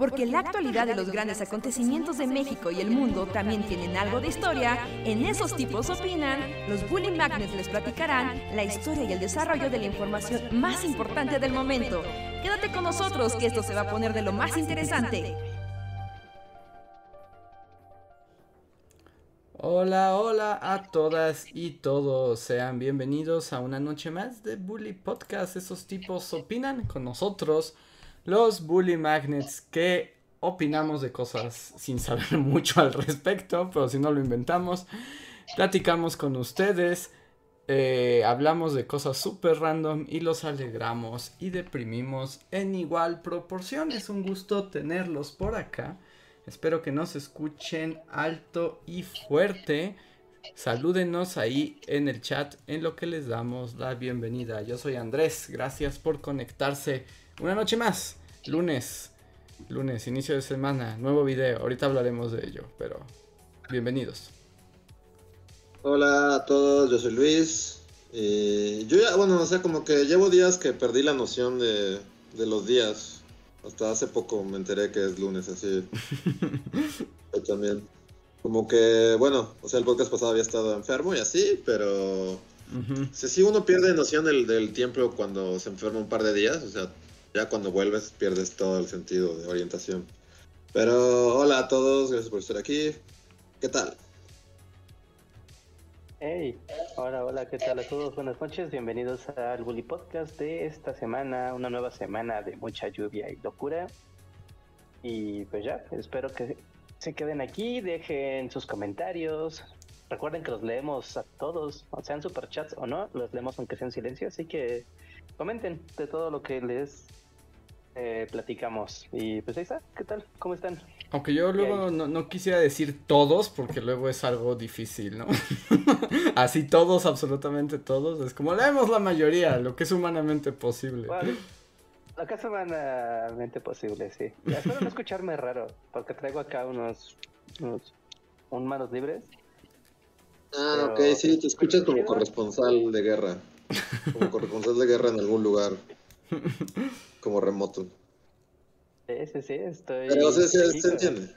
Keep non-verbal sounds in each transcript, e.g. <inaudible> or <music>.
porque la actualidad de los grandes acontecimientos de México y el mundo también tienen algo de historia, en esos tipos opinan, los Bully Magnets les platicarán la historia y el desarrollo de la información más importante del momento. Quédate con nosotros que esto se va a poner de lo más interesante. Hola, hola a todas y todos. Sean bienvenidos a una noche más de Bully Podcast. Esos tipos opinan con nosotros, los Bully Magnets, que opinamos de cosas sin saber <laughs> mucho al respecto, pero si no lo inventamos. Platicamos con ustedes, eh, hablamos de cosas súper random y los alegramos y deprimimos en igual proporción. Es un gusto tenerlos por acá. Espero que nos escuchen alto y fuerte. Salúdenos ahí en el chat en lo que les damos la bienvenida. Yo soy Andrés, gracias por conectarse una noche más. Lunes, lunes, inicio de semana, nuevo video. Ahorita hablaremos de ello, pero bienvenidos. Hola a todos, yo soy Luis. Eh, yo ya, bueno, o sea, como que llevo días que perdí la noción de, de los días. Hasta hace poco me enteré que es lunes, así. <laughs> Yo también. Como que, bueno, o sea, el podcast pasado había estado enfermo y así, pero. Si sí, uno pierde noción del, del tiempo cuando se enferma un par de días, o sea, ya cuando vuelves pierdes todo el sentido de orientación. Pero hola a todos, gracias por estar aquí. ¿Qué tal? Hey, hola, hola, ¿qué tal a todos? Buenas noches, bienvenidos al Bully Podcast de esta semana, una nueva semana de mucha lluvia y locura. Y pues ya, espero que se queden aquí, dejen sus comentarios. Recuerden que los leemos a todos, sean superchats o no, los leemos aunque sea en silencio, así que comenten de todo lo que les eh, platicamos. Y pues ahí está, ¿qué tal? ¿Cómo están? Aunque yo luego no, no, quisiera decir todos, porque luego es algo difícil, ¿no? <laughs> Así todos, absolutamente todos, es como leemos la mayoría, lo que es humanamente posible. lo que es humanamente posible, sí. espero no escucharme raro, porque traigo acá unos, unos un manos libres. Ah, ok, sí, te escuchas como corresponsal de guerra. Como corresponsal de guerra en algún lugar. Como remoto. Sí, sí, sí, estoy... Pero se, se, entiende.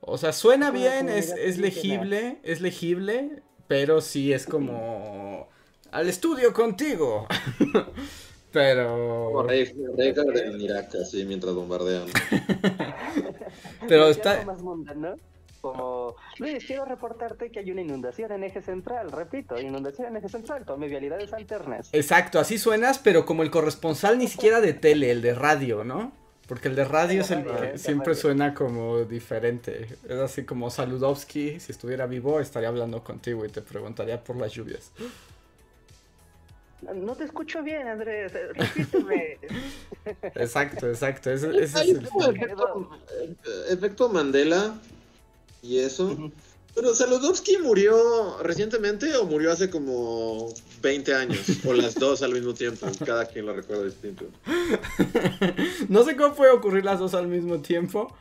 O sea, suena bien, es, es legible, es legible, pero sí es como... Al estudio contigo. <laughs> pero... Como en Irak, así, mientras bombardean. <laughs> pero está... Como, Luis, quiero reportarte que hay una inundación en eje central, repito, inundación en eje central, con mi vialidades alternas. Exacto, así suenas, pero como el corresponsal ni siquiera de tele, el de radio, ¿no? Porque el de radio es el que siempre suena como diferente. Es así como Saludowski, si estuviera vivo, estaría hablando contigo y te preguntaría por las lluvias. No te escucho bien, Andrés. Repíteme. <laughs> exacto, exacto. Ese, es el efecto, Mandela y eso. Pero Saludowski murió recientemente o murió hace como 20 años, o las dos al mismo tiempo, cada quien lo recuerda distinto. <laughs> no sé cómo puede ocurrir las dos al mismo tiempo,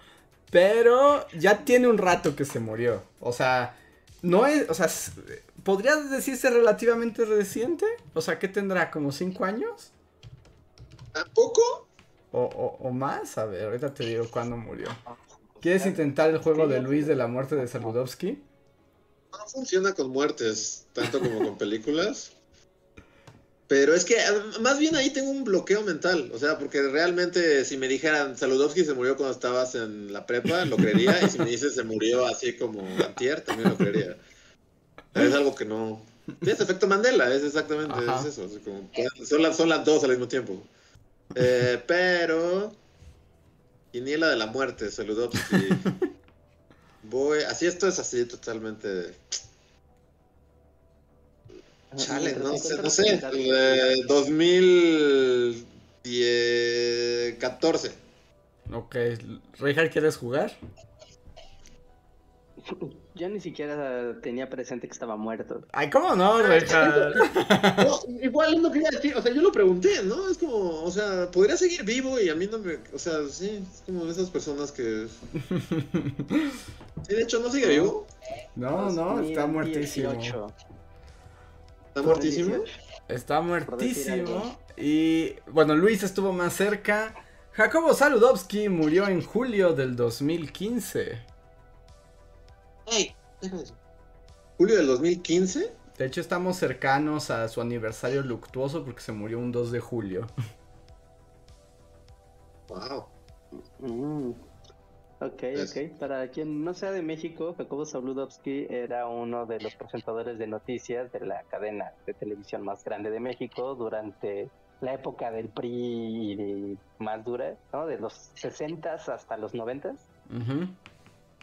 pero ya tiene un rato que se murió. O sea, no es, o sea, ¿podría decirse relativamente reciente? O sea, ¿qué tendrá? ¿Como 5 años? ¿A poco? O, o, o, más, a ver, ahorita te digo cuándo murió. ¿Quieres intentar el juego de Luis de la muerte de Saludowski? No funciona con muertes, tanto como con películas. Pero es que más bien ahí tengo un bloqueo mental. O sea, porque realmente si me dijeran Saludowski se murió cuando estabas en la prepa, lo creería. y si me dices se murió así como antier, también lo creería. es algo que no. Es efecto Mandela, es exactamente es eso. son, las, son las dos al mismo tiempo. Eh, pero. Quiniela de la muerte, Saludowski. <laughs> Voy. Así esto es así totalmente. Chale, no sé, no sé. 2014. Ok, Richard, ¿quieres jugar? <laughs> Yo ni siquiera tenía presente que estaba muerto. Ay, ¿cómo no, Richard? <laughs> no, igual no quería decir, o sea, yo lo pregunté, ¿no? Es como, o sea, podría seguir vivo y a mí no me, o sea, sí, es como de esas personas que... <laughs> Sí, de hecho, ¿no sigue vivo? No, no, está muertísimo. ¿Está muertísimo? Está muertísimo. Y bueno, Luis estuvo más cerca. Jacobo Saludowski murió en julio del 2015. ¡Ey! ¿Julio del 2015? De hecho, estamos cercanos a su aniversario luctuoso porque se murió un 2 de julio. Wow. Mm. Ok, Es- ok. Para quien no sea de México, Jacobo Zabludovsky era uno de los presentadores de noticias de la cadena de televisión más grande de México durante la época del PRI más dura, ¿no? De los 60 hasta los 90, Ujú.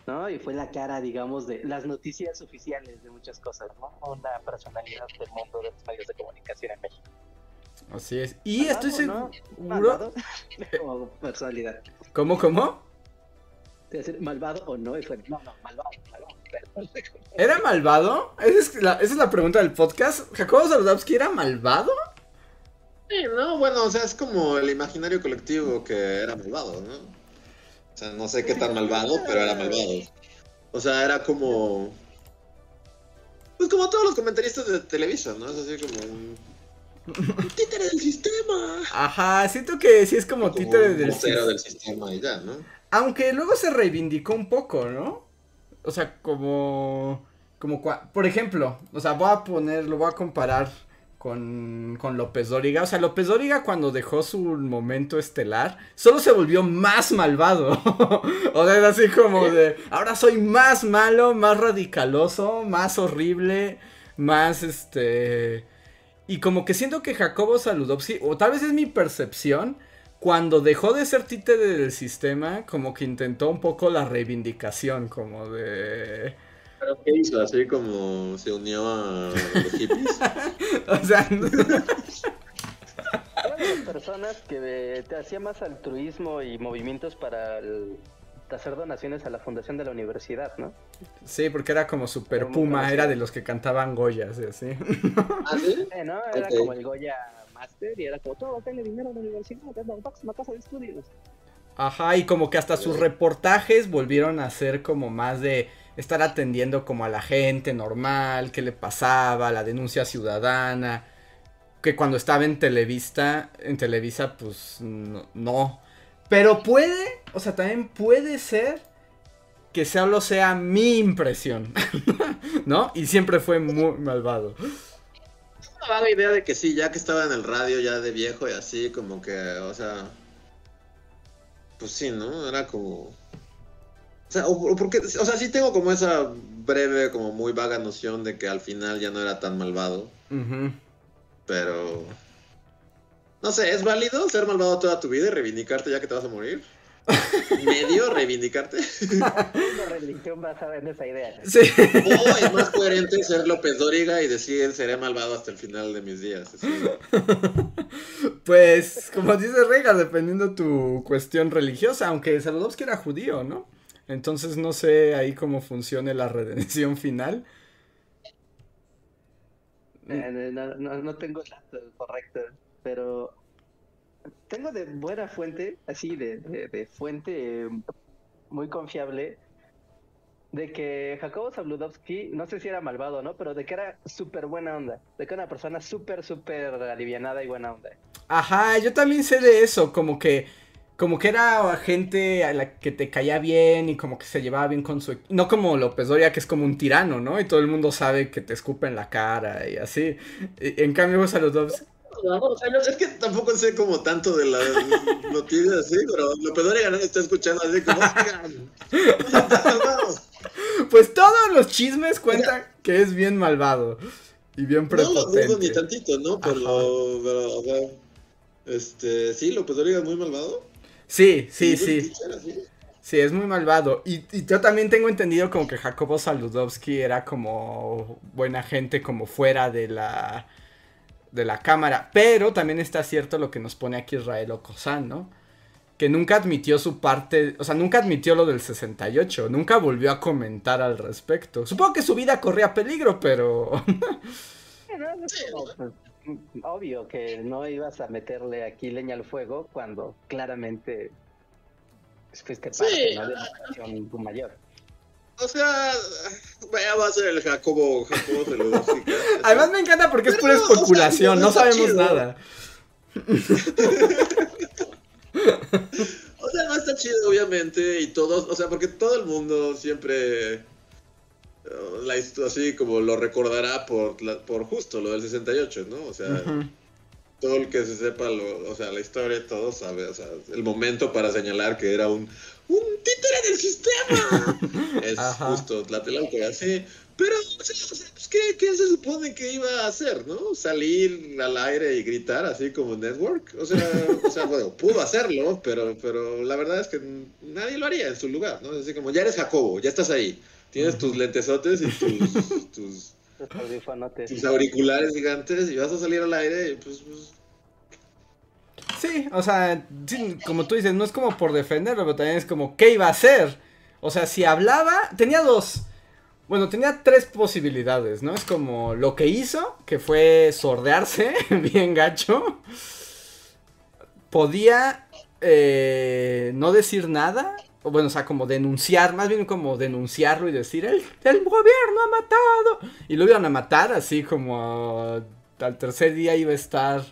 ¿No? Y fue la cara, digamos, de las noticias oficiales de muchas cosas, ¿no? Una personalidad del mundo de los medios de comunicación en México. Así es. Y estoy seguro. ¿no? Malvado <laughs> como personalidad. ¿Cómo, cómo? Te decir malvado o no, y fue, no, no, malvado, malvado. pero- ¿Era malvado? Esa es la, esa es la pregunta del podcast. ¿Jacobo Saludowski era malvado? Sí, no, bueno, o sea, es como el imaginario colectivo que era malvado, ¿no? O sea, no sé qué tan malvado, pero era malvado. O sea, era como. Pues como todos los comentaristas de televisión, ¿no? Es así como un. títere del sistema. Ajá, siento que sí es como Como títere del vocero sis- del sistema y ya, ¿no? Aunque luego se reivindicó un poco, ¿no? O sea, como. Como Por ejemplo, o sea, voy a poner, lo voy a comparar con, con López Dóriga. O sea, López Dóriga cuando dejó su momento estelar, solo se volvió más malvado. <laughs> o sea, es así como de. Ahora soy más malo, más radicaloso, más horrible, más este. Y como que siento que Jacobo Saludowski, o tal vez es mi percepción, cuando dejó de ser títere del sistema, como que intentó un poco la reivindicación, como de... ¿Pero qué hizo? Así como se unió a los hippies. <laughs> O sea, de las personas que te hacía más altruismo y movimientos para el- hacer donaciones a la fundación de la universidad, ¿no? sí, porque era como super Como puma, era de los que cantaban Goyas y así. ¿Ah, sí? <laughs> Eh, ¿no? Era como el Goya Master y era como todo, denle dinero a la universidad, es la máxima casa de estudios. Ajá, y como que hasta sus reportajes volvieron a ser como más de estar atendiendo como a la gente normal, qué le pasaba, la denuncia ciudadana, que cuando estaba en Televisa, en Televisa pues no. Pero puede, o sea, también puede ser que solo sea mi impresión, <laughs> ¿no? Y siempre fue muy malvado. Me da la idea de que sí, ya que estaba en el radio ya de viejo y así, como que, o sea. Pues sí, ¿no? Era como. O sea, o, o porque, o sea, sí tengo como esa breve, como muy vaga noción de que al final ya no era tan malvado, pero. No sé, ¿es válido ser malvado toda tu vida y reivindicarte ya que te vas a morir? ¿Medio <laughs> reivindicarte? Una religión basada en esa idea. Sí. O es más coherente ser López Dóriga y decir seré malvado hasta el final de mis días. así. Pues, como dice Rega, dependiendo tu cuestión religiosa, aunque Saludowski era judío, ¿no? Entonces no sé ahí cómo funcione la <laughs> redención final. Eh, no, no, no tengo el dato correcto, pero tengo de buena fuente, así de, de- de fuente eh, muy confiable, de que Jacobo Zabludovsky, no sé si era malvado o no, pero de que era súper buena onda, de que era una persona súper, súper alivianada y buena onda. Ajá, yo también sé de eso, como que como que era gente a la que te caía bien y como que se llevaba bien con su no como López Doria que es como un tirano, ¿no? Y todo el mundo sabe que te escupe en la cara y así. Y- en cambio Saludowski No, o sea, no, es que tampoco sé como tanto de las noticias así, pero López Dóriga no está escuchando así como, "Oigan, no sean tan malvados". Pues todos los chismes cuentan que es bien malvado y bien No lo dudo ni prepotente. tantito, ¿no? Pero, pero, o sea, este, sí, López Dóriga es muy malvado. Sí, sí, sí. Sí, es muy malvado. Y, y yo también tengo entendido como que Jacobo Saludowski era como buena gente como fuera de la de la cámara. Pero también está cierto lo que nos pone aquí Israel Ocosán, ¿no? Que nunca admitió su parte, o sea, nunca admitió lo del 68, nunca volvió a comentar al respecto. Supongo que su vida corría peligro, pero... <laughs> Obvio que no ibas a meterle aquí leña al fuego cuando claramente pues, fuiste parte Sí. ¿no? de una operación mayor. O sea, vaya, va a ser el Jacobo, Jacobo Saludowski. Además me encanta porque es pura no, o sea, especulación, no sabemos chido. nada. <laughs> O sea, no está chido, obviamente, y todos, o sea, porque todo el mundo siempre, la, así como lo recordará por, por justo lo del 68, ¿no? O sea, todo el que se sepa, lo, o sea, la historia, todo sabe, o sea, el momento para señalar que era un, un títere del sistema. <laughs> es justo Tlatelolco, así. Pero, o sea, pues, ¿qué, ¿qué, se supone que iba a hacer, no? Salir al aire y gritar así como Network. O sea, o sea bueno, pudo hacerlo, pero, pero la verdad es que nadie lo haría en su lugar, ¿no? Es así como, ya eres Jacobo, ya estás ahí. Tienes tus lentesotes y tus, <laughs> tus, tus auriculares gigantes y vas a salir al aire y pues, pues Sí, o sea, como tú dices, no es como por defenderlo, pero también es como, ¿qué iba a hacer? O sea, si hablaba, tenía dos. Bueno, tenía tres posibilidades, ¿no? Es como lo que hizo, que fue sordearse, <laughs> bien gacho. Podía eh, no decir nada, o bueno, o sea, como denunciar, más bien como denunciarlo y decir, el, el gobierno ha matado. Y lo iban a matar, así como al tercer día iba a estar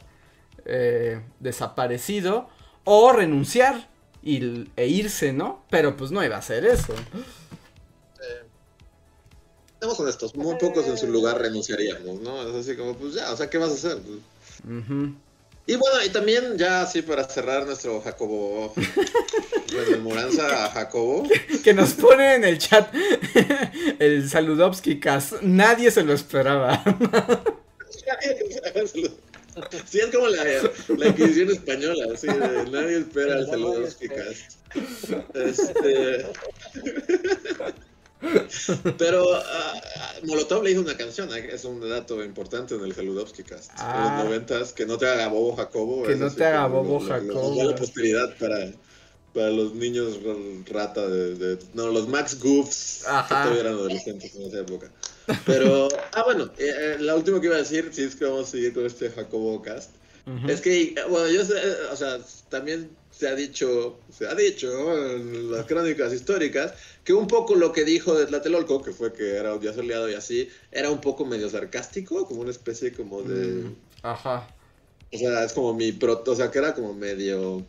eh, desaparecido o renunciar y, e irse, ¿no? Pero pues no iba a hacer eso. Estamos honestos, muy pocos en su lugar renunciaríamos, ¿no? Es así como, pues ya, o sea, ¿qué vas a hacer? Y bueno, y también ya así para cerrar nuestro Jacobo, rememoranza a Jacobo. Que nos pone en el chat el Saludowski cast. Nadie se lo esperaba. Sí, es como la, la Inquisición española, así de nadie espera el Saludowski cast. Este... <laughs> Pero uh, Molotov le hizo una canción, ¿eh? es un dato importante en el Saludowski cast. en los ah. noventas, que no te haga bobo Jacobo. Que no te haga bobo Jacobo. la posteridad para, para los niños rata de, de No, los Max Goofs, que todavía eran adolescentes en esa época. Pero, ah, bueno, eh, eh, la última que iba a decir, si es que vamos a seguir con este Jacobo Cast, es que, bueno, yo sé, o sea, también se ha dicho, se ha dicho en las crónicas históricas, que un poco lo que dijo de Tlatelolco, que fue que era un día soleado y así, era un poco medio sarcástico, como una especie como de... Mm, ajá. O sea, es como mi pro, o sea, que era como medio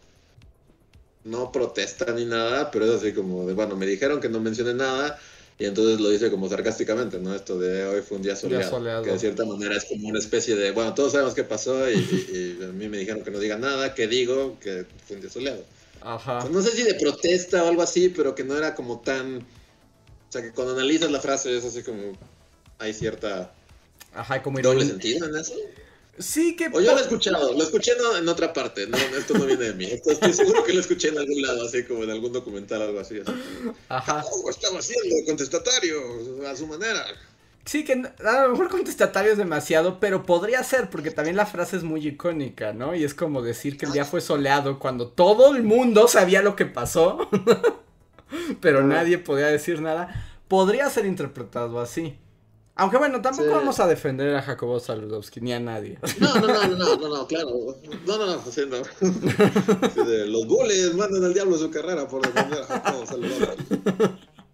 no protesta ni nada, pero es así como de, bueno, me dijeron que no mencione nada, y entonces lo dice como sarcásticamente, ¿no? Esto de hoy fue un día soleado, Que de cierta manera es como una especie de, bueno, todos sabemos qué pasó y, a mí me dijeron que no diga nada, que digo que fue un día soleado. Ajá. no sé si de protesta o algo así, pero que no era como tan... O sea, que cuando analizas la frase es así como... Hay cierta... Ajá, como doble sentido en eso. Sí, que. O yo lo he escuchado, lo escuché en, otra parte, no, esto no viene de mí. estoy seguro que lo escuché en algún lado, así como en algún documental, algo así. Ajá. Oh, estaba haciendo contestatario a su manera. Sí, que a lo mejor contestatario es demasiado, pero podría ser, porque también la frase es muy icónica, ¿no? Y es como decir que el día fue soleado cuando todo el mundo sabía lo que pasó, <laughs> pero nadie podía decir nada. Podría ser interpretado así. Aunque bueno, tampoco vamos a defender a Jacobo Saludowski ni a nadie. No, no, no, no, no, no, claro. No, no, no, sí, no. los bullies mandan al diablo su carrera por defender a Jacobo Saludowski.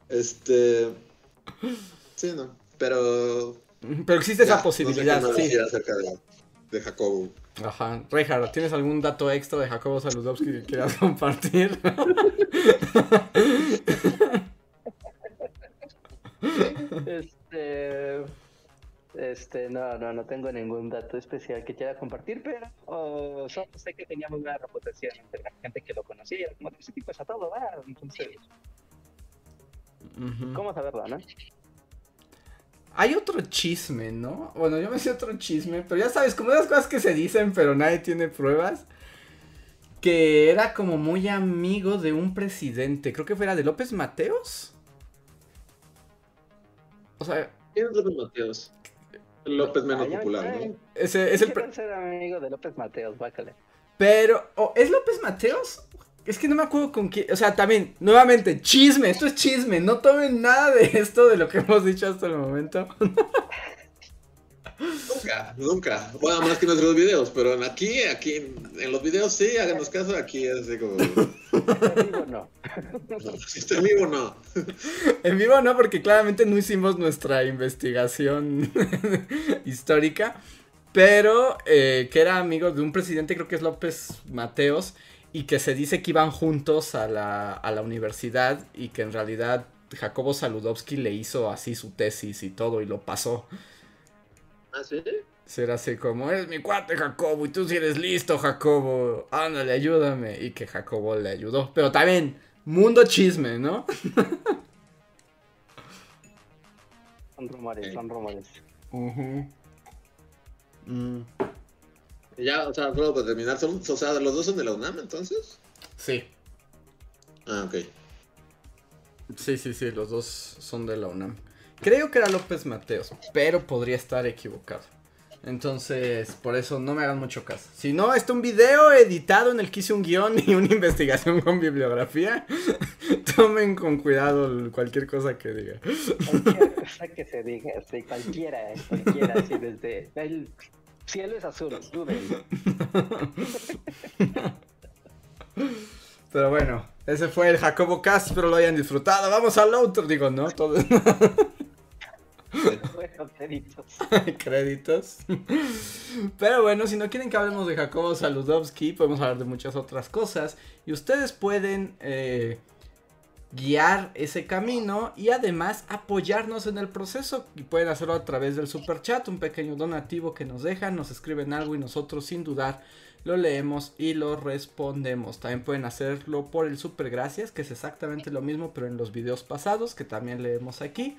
Este. Sí, no. Pero. Pero existe esa posibilidad, no sí. acerca de, de Jacobo. Ajá. Reinhardt, ¿tienes algún dato extra de Jacobo Saludowski que quieras compartir? <laughs> Este, este, no, no, no tengo ningún dato especial que quiera compartir, pero solo sé que tenía muy buena reputación entre la gente que lo conocía, como ese tipo es a todo, ¿verdad? Entonces, ¿cómo saberlo, no? Hay otro chisme, ¿no? Bueno, yo me sé otro chisme, pero ya sabes, como esas cosas que se dicen, pero nadie tiene pruebas. Que era como muy amigo de un presidente, creo que fuera de López Mateos. O sea. ¿Quién es López Mateos? López menos popular, ¿no? Ese es el. ser amigo de López Mateos, bácale. Pero, ¿es López Mateos? Es que no me acuerdo con quién. O sea, también, nuevamente, chisme. Esto es chisme. No tomen nada de esto de lo que hemos dicho hasta el momento. <laughs> Nunca, nunca. Bueno, más que nuestros videos, pero aquí, aquí, en los videos sí, háganos caso, aquí es así como. En vivo no. <laughs> en vivo no. En vivo no, porque claramente no hicimos nuestra investigación <laughs> histórica, pero eh, que era amigo de un presidente, creo que es López Mateos, y que se dice que iban juntos a la, a la universidad y que en realidad Jacobo Saludowski le hizo así su tesis y todo y lo pasó. ¿Ah, sí? Será así como, es mi cuate Jacobo y tú si eres listo Jacobo, ándale, ayúdame. Y que Jacobo le ayudó. Pero también, mundo chisme, ¿no? <laughs> Son rumores, son rumores. Mm, Y Ya, o sea, solo para terminar, son, o sea, los dos son de la UNAM entonces. Sí, Ah, ok. sí, sí, sí, los dos son de la UNAM. Creo que era López Mateos, pero podría estar equivocado. Entonces, por eso no me hagan mucho caso. Si no, está un video editado en el que hice un guion y una <laughs> investigación con bibliografía. <laughs> Tomen con cuidado cualquier cosa que diga. Cualquier <laughs> cosa que se diga, sí, cualquiera, cualquiera, así desde el cielo es azul, duden. Pero bueno, ese fue el Jacobo Cast, espero lo hayan disfrutado. Vamos al otro, digo, ¿no? Todo... Bueno, créditos. <laughs> créditos. Pero bueno, si no quieren que hablemos de Jacobo Saludowski, podemos hablar de muchas otras cosas. Y ustedes pueden eh, guiar ese camino y además apoyarnos en el proceso. Y pueden hacerlo a través del super chat, un pequeño donativo que nos dejan, nos escriben algo y nosotros sin dudar lo leemos y lo respondemos. También pueden hacerlo por el super gracias, que es exactamente lo mismo, pero en los videos pasados, que también leemos aquí.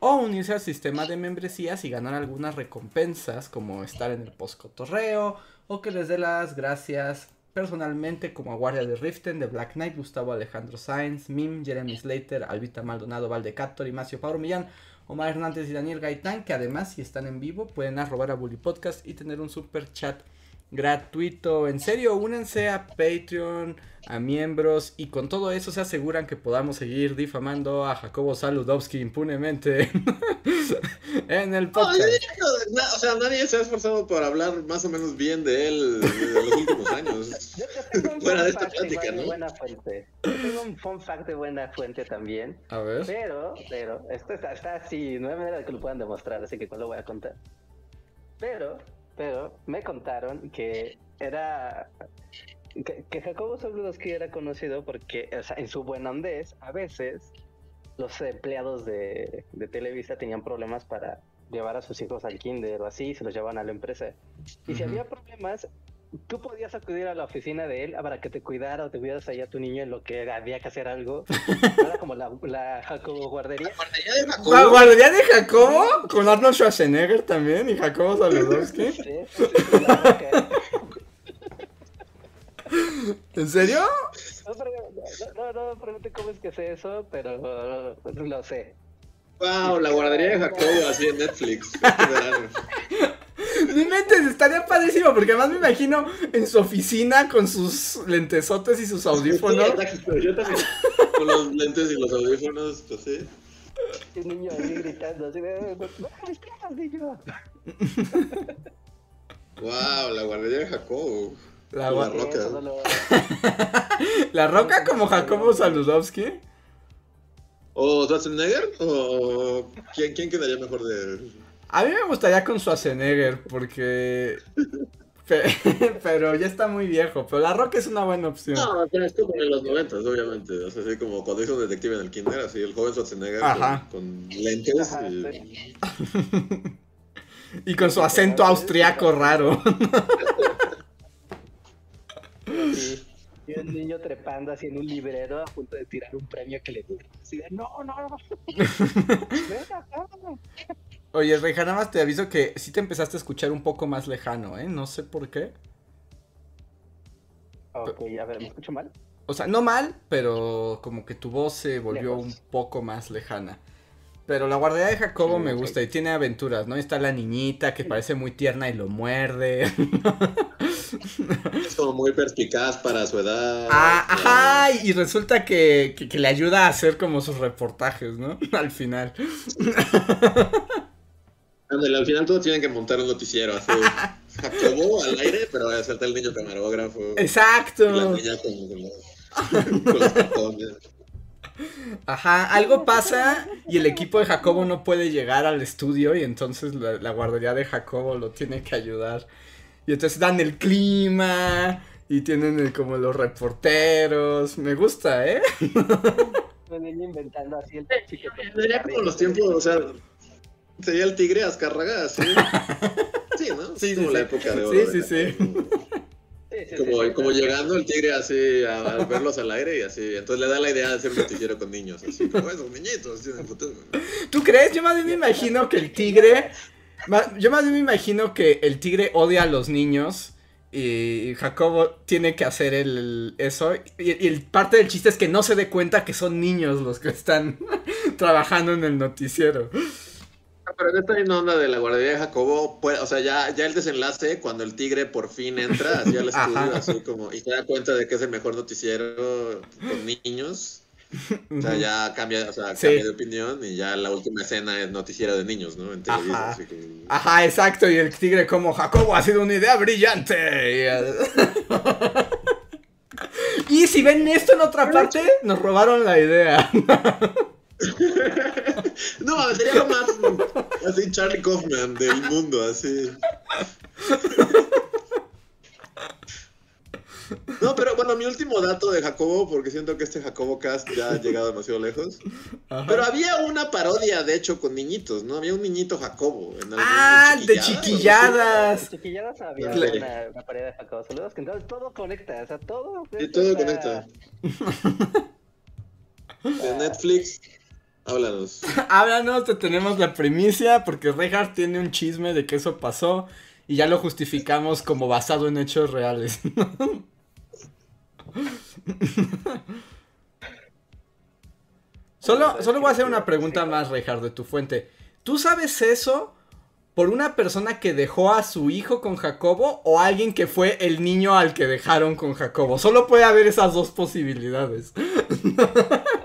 O unirse al sistema de membresías y ganar algunas recompensas, como estar en el post cotorreo, o que les dé las gracias personalmente, como a Guardia de Riften, de Black Knight, Gustavo Alejandro Sainz, Mim, Jeremy Slater, Albita Maldonado, Valdecator, Imacio Pablo Millán, Omar Hernández y Daniel Gaitán, que además, si están en vivo, pueden arrobar a Bully Podcast y tener un super chat gratuito. En serio, únanse a Patreon, a miembros y con todo eso se aseguran que podamos seguir difamando a Jacobo Saludowski impunemente <laughs> en el No, podcast. na- o sea, nadie se ha esforzado por hablar más o menos bien de él de los últimos años. <laughs> Fuera de esta plática, ¿no? buena fuente. Yo tengo un fun fact de buena fuente también. A ver. Pero, pero, esto está, está así, no hay manera de que lo puedan demostrar, así que no lo voy a contar. Pero, pero, me contaron que era. Que, que Jacobo Zabludowski era conocido porque, o sea, en su buen andés, a veces los empleados de, de Televisa tenían problemas para llevar a sus hijos al kinder o así, se los llevaban a la empresa. Y si había problemas, tú podías acudir a la oficina de él para que te cuidara o te cuidaras allá a tu niño en lo que había que hacer algo. <laughs> Era como la, la Jacobo guardería. Ya de Jacobo, ¿La guardería de Jacobo? Con Arnold Schwarzenegger también y Jacobo Saludowski. Sí, sí, sí, la. ¿En serio? No, no, no, no pregunte cómo es que sé eso, pero lo sé. Wow, la guardería de Jacobo así en Netflix. <laughs> No inventes, estaría padrísimo porque además me imagino en su oficina con sus lentesotes y sus audífonos. Sí, exacto, yo también. Con los lentes y los audífonos, pues sí. Un niño así gritando, así de, no, niño. Wow, la guardería de Jacobo. La, La roca. Lo- <laughs> la roca como Jacobo Saludowski. ¿O Schwarzenegger? ¿O quién, quién quedaría mejor de.? A mí me gustaría con Schwarzenegger porque... pe- <laughs> Pero ya está muy viejo, pero la roca es una buena opción. No, pero es como en los noventas, obviamente. O sea, así como cuando hizo detective en el kinder, así el joven Schwarzenegger Ajá. con, con lentes Ajá, y. sí. <laughs> Y con su acento austriaco raro. Sí. Y un niño trepando así en un librero a punto de tirar un premio que le dura. Así de, no, no, no. <laughs> Ven acá. Oye, Reija, nada más te aviso que sí te empezaste a escuchar un poco más lejano, ¿eh? No sé por qué. Ok, a ver, ¿me escucho mal? O sea, no mal, pero como que tu voz se volvió Lejos. un poco más lejana. Pero la guardería de Jacobo Sí, me gusta y tiene aventuras, ¿no? Está la niñita que parece muy tierna y lo muerde. Es como muy perspicaz para su edad. Ah, ajá, y resulta que, que, que le ayuda a hacer como sus reportajes, ¿no? <laughs> Al final. <laughs> Ándale, al final todos tienen que montar un noticiero así. <laughs> Jacobo al aire, pero hacerte el niño camarógrafo. Y la Exacto. niña con, con los, con los cartones. Ajá, algo pasa y el equipo de Jacobo no puede llegar al estudio y entonces la, la guardería de Jacobo lo tiene que ayudar. Y entonces dan el clima Y tienen eh, como los reporteros. Me gusta, ¿eh? Niño inventando así el chico. Sería como los tiempos, o sea, sería el tigre Azcárraga, ¿sí? <laughs> Sí, ¿no? Sí, como sí, la sí. época de oro. Sí, de sí, sí. Sí, sí, Como, sí, como sí. llegando el tigre así a, a verlos al aire y así. Entonces le da la idea de hacer un noticiero con niños, así como esos niñitos tienen futuro. ¿Tú crees? Yo más bien me imagino que el tigre. Yo más bien me imagino que el tigre odia a los niños. Y Jacobo tiene que hacer el, eso. Y, y el parte del chiste es que no se dé cuenta que son niños los que están <laughs> trabajando en el noticiero. Pero en esta misma onda de la guardería de Jacobo, pues, o sea, ya, ya el desenlace, cuando el tigre por fin entra así al <laughs> estudio, así como, y se da cuenta de que es el mejor noticiero con niños, o sea, ya cambia, o sea, Sí. cambia de opinión y ya la última escena es noticiero de niños, ¿no? En Ajá. así como... Ajá, exacto. Y el tigre como Jacobo ha sido una idea brillante. Y, <laughs> y si ven esto en otra parte, nos robaron la idea. <laughs> No, sería lo más así Charlie Kaufman del mundo, así. No, pero bueno, mi último dato de Jacobo, porque siento que este Jacobo Cast ya ha llegado demasiado lejos. Ajá. Pero había una parodia, de hecho, con niñitos, ¿no? Había un niñito Jacobo. En algún- Ah, de Chiquilladas, En chiquilladas. Había Claro. una, una de Jacobo. Saludos, que entonces todo conecta, o sea, todo. Esto todo está- conecta. De Netflix, háblanos. <laughs> Háblanos, te tenemos la primicia porque Reinhardt tiene un chisme de que eso pasó y ya lo justificamos como basado en hechos reales. <laughs> solo, solo voy a hacer una pregunta más, Reinhardt, de tu fuente. ¿Tú sabes eso por una persona que dejó a su hijo con Jacobo o alguien que fue el niño al que dejaron con Jacobo? Solo puede haber esas dos posibilidades. <laughs>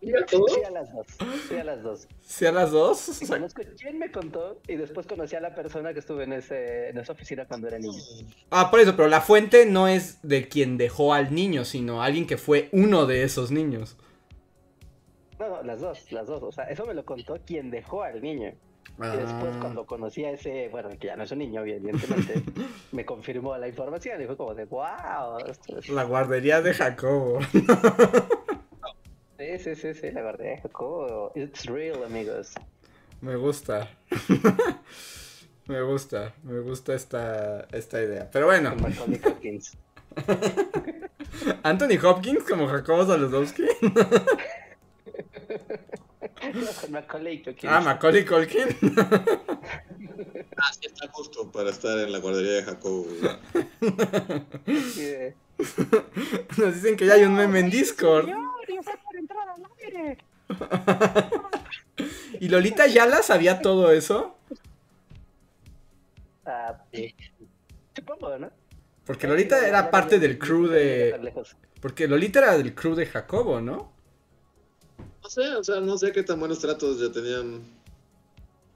Sí a todos. Sí a las dos. Sí a las dos. ¿Sí a las dos? O sea, quién me contó y después conocí a la persona que estuve en, ese, en esa oficina cuando era niño. Ah, por eso, pero la fuente no es de quien dejó al niño, sino alguien que fue uno de esos niños. No, no, las dos, las dos. O sea, eso me lo contó quien dejó al niño. Y después Ah. cuando conocí a ese, bueno, que ya no es un niño, evidentemente, <laughs> me confirmó la información y fue como de, wow. Es... La guardería de Jacobo. <laughs> Sí, sí, sí, sí, la verdad, Jacobo. It's real, amigos. Me gusta. <laughs> me gusta, me gusta esta, esta idea. Pero bueno, Macaulay Culkins. Anthony Hopkins como Jacobo Saludowski. No, <laughs> con Macaulay Culkins. Ah, Macaulay Culkin. <laughs> Ah, sí, está justo para estar en la guardería de Jacobo. Sí, de- Nos dicen que ya hay un meme en Discord. <laughs> ¿Y Lolita Yala sabía todo eso? Ah, sí. Supongo, ¿no? Porque Lolita era parte del crew de... Porque Lolita era del crew de Jacobo, ¿no? No sé, o sea, no sé qué tan buenos tratos ya tenían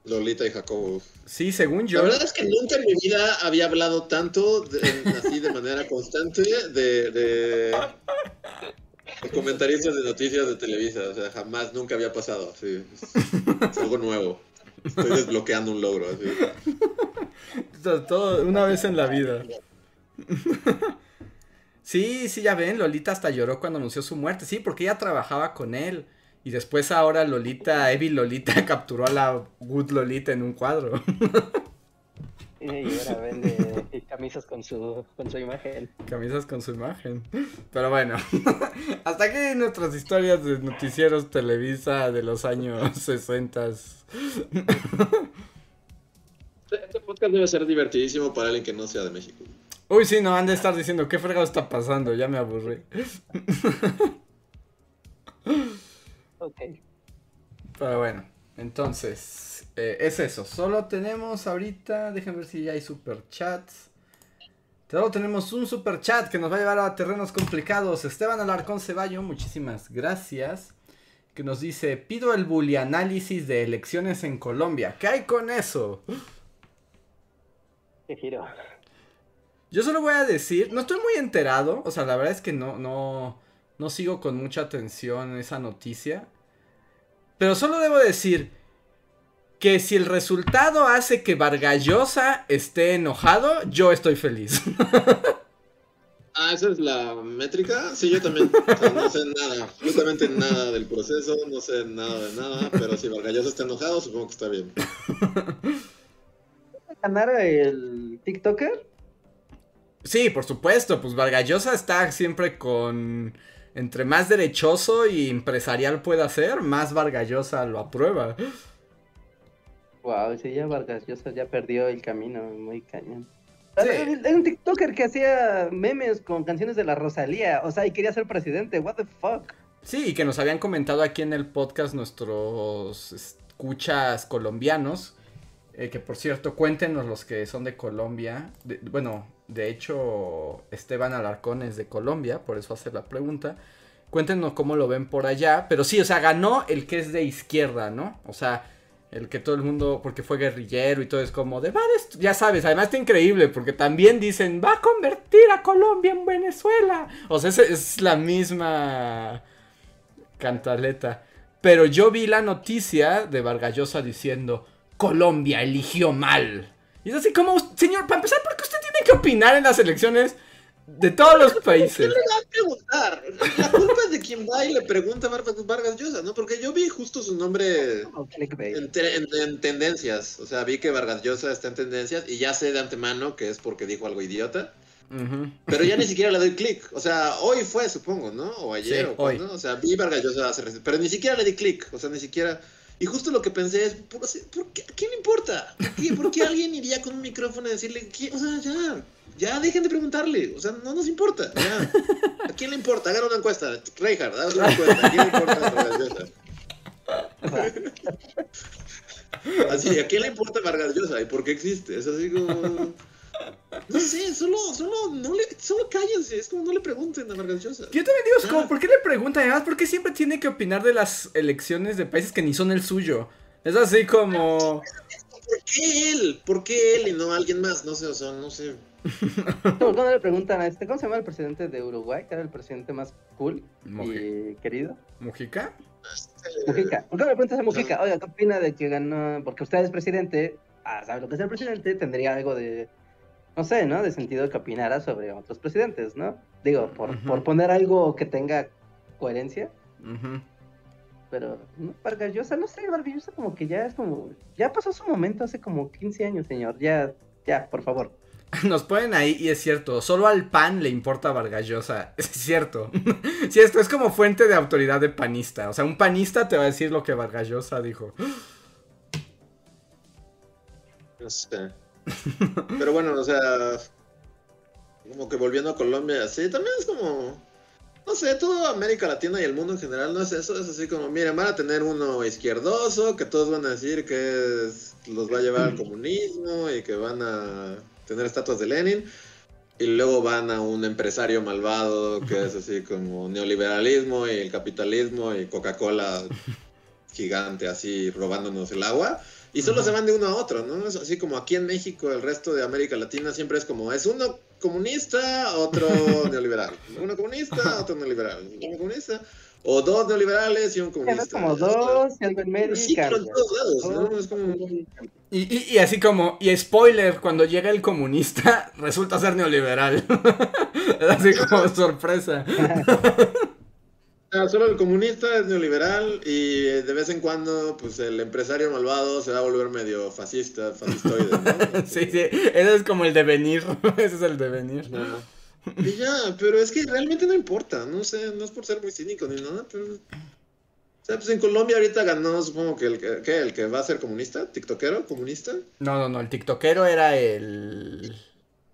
Lolita y Jacobo. Sí, según yo. La verdad es que nunca en mi vida había hablado tanto, de- así de manera constante, de, de, de comentaristas de noticias de Televisa. O sea, jamás, nunca había pasado. Así, es, es algo nuevo. Estoy desbloqueando un logro. Así. Todo una vez en la vida. <laughs> Sí, sí, ya ven, Lolita hasta lloró cuando anunció su muerte. Sí, porque ella trabajaba con él. Y después ahora Lolita, Evil Lolita, <laughs> capturó a la Good Lolita en un cuadro. <laughs> Y ahora vende <laughs> camisas con su, con su imagen. Camisas con su imagen. Pero bueno, hasta aquí nuestras historias de noticieros Televisa de los años 60. Este podcast debe ser divertidísimo para alguien que no sea de México. Uy, sí, no, han de estar diciendo, ¿qué fregado está pasando? Ya me aburrí. Ok. Pero bueno, entonces, eh, es eso. Solo tenemos ahorita, déjenme ver si ya hay super chats. Solo tenemos un super chat que nos va a llevar a terrenos complicados. Esteban Alarcón Ceballo, muchísimas gracias. Que nos dice, pido el bully análisis de elecciones en Colombia. ¿Qué hay con eso? Qué giro. Yo solo voy a decir, no estoy muy enterado, o sea, la verdad es que no, no, no sigo con mucha atención esa noticia. Pero solo debo decir que si el resultado hace que Vargallosa esté enojado, yo estoy feliz. <laughs> Ah, esa es la métrica. Sí, yo también. O sea, no sé nada, absolutamente nada del proceso, no sé nada de nada, pero si Vargallosa está enojado, supongo que está bien. ganar el TikToker? Sí, por supuesto, pues Vargallosa está siempre con... Entre más derechoso y empresarial pueda ser, más Vargallosa lo aprueba. Wow, sí, ya Vargallosa ya perdió el camino, muy cañón. Era un TikToker que hacía memes con canciones de la Rosalía, o sea, y quería ser presidente, what the fuck. Sí, y que nos habían comentado aquí en el podcast nuestros escuchas colombianos, eh, que por cierto, cuéntenos los que son de Colombia, bueno, de hecho, Esteban Alarcón es de Colombia, por eso hace la pregunta. Cuéntenos cómo lo ven por allá, pero sí, o sea, ganó el que es de izquierda, ¿no? O sea, el que todo el mundo, porque fue guerrillero y todo es como de, va ya sabes, además está increíble, porque también dicen, va a convertir a Colombia en Venezuela. O sea, es, es la misma cantaleta. Pero yo vi la noticia de Vargallosa diciendo, Colombia eligió mal. Y es así como, señor, para empezar, ¿por qué usted tiene que opinar en las elecciones de todos los países. ¿Qué le va a preguntar? La culpa es de quien va y le pregunta a Vargas Llosa, ¿no? Porque yo vi justo su nombre en, tendencias. O sea, vi que Vargas Llosa está en tendencias y ya sé de antemano que es porque dijo algo idiota. Pero ya ni siquiera le doy clic. O sea, hoy fue, supongo, ¿no? O ayer, o hoy. O sea, vi Vargas Llosa hace Pero ni siquiera le di clic. O sea, ni siquiera. Y justo lo que pensé es, ¿por, qué, ¿a quién le importa? ¿Por qué, alguien iría con un micrófono a decirle, o sea, ya, ya dejen de preguntarle, o sea, no nos importa, ya. ¿A quién le importa? Hagan una encuesta, Reinhardt, hagan una encuesta, ¿a quién le importa Así, ¿a quién le importa Vargas Llosa? ¿Y por qué existe? Es así como... No sé, solo, solo, no le, solo cállense, es como no le pregunten a Vargas Llosa. Yo también digo, como, ¿por qué le preguntan? Además, ¿por qué siempre tiene que opinar de las elecciones de países que ni son el suyo? Es así como... ¿Por qué él? ¿Por qué él y no alguien más? No sé, o sea, no sé. <laughs> Cuando le preguntan a este, ¿cómo se llama el presidente de Uruguay? Que era el presidente más cool y querido. ¿Mujica? Este, Mujica. ¿Por qué le preguntas a Mujica? Oiga, ¿qué opina de que ganó? Porque usted es presidente, ah, sabe lo que es el presidente, tendría algo de, no sé, ¿no? De sentido que opinara sobre otros presidentes, ¿no? Digo, por, por poner algo que tenga coherencia. Pero, no, Vargas Llosa, no sé, Vargas Llosa como que ya es como, ya pasó su momento hace como 15 años, señor, ya, ya, por favor. <laughs> Nos ponen ahí y es cierto, solo al pan le importa Vargallosa. <laughs> Es cierto. <laughs> Si esto es como fuente de autoridad de panista. O sea, un panista te va a decir lo que Vargallosa dijo. <gasps> No sé. <laughs> Pero bueno, o sea, como que volviendo a Colombia, sí, también es como, no sé, toda América Latina y el mundo en general no es eso, es así como, miren, van a tener uno izquierdoso, que todos van a decir que los va a llevar al comunismo y que van a tener estatuas de Lenin. Y luego van a un empresario malvado que es así como neoliberalismo y el capitalismo y Coca-Cola <laughs> gigante así robándonos el agua. Y solo se van de uno a otro, ¿no? Es así como aquí en México, el resto de América Latina siempre es como, es uno comunista, otro <laughs> neoliberal. Uno comunista, otro neoliberal. Uno comunista, o dos neoliberales y un comunista. Es como dos y algo en medio. Sí, pero en todos lados, ¿no? Es como... Y, y, así como, y spoiler, cuando llega el comunista, <laughs> resulta ser neoliberal. <laughs> así como sorpresa. Ah, solo el comunista es neoliberal y de vez en cuando, pues el empresario malvado se va a volver medio fascista, fascistoide, ¿no? <laughs> sí, sí, ese es como el devenir, <laughs> ese es el devenir. Y ya, pero es que realmente no importa, no sé, no es por ser muy cínico ni nada, pero... O sea, pues en Colombia ahorita ganó, supongo que el que, ¿qué? el que va a ser comunista, tiktokero, comunista. No, no, no, el tiktokero era el...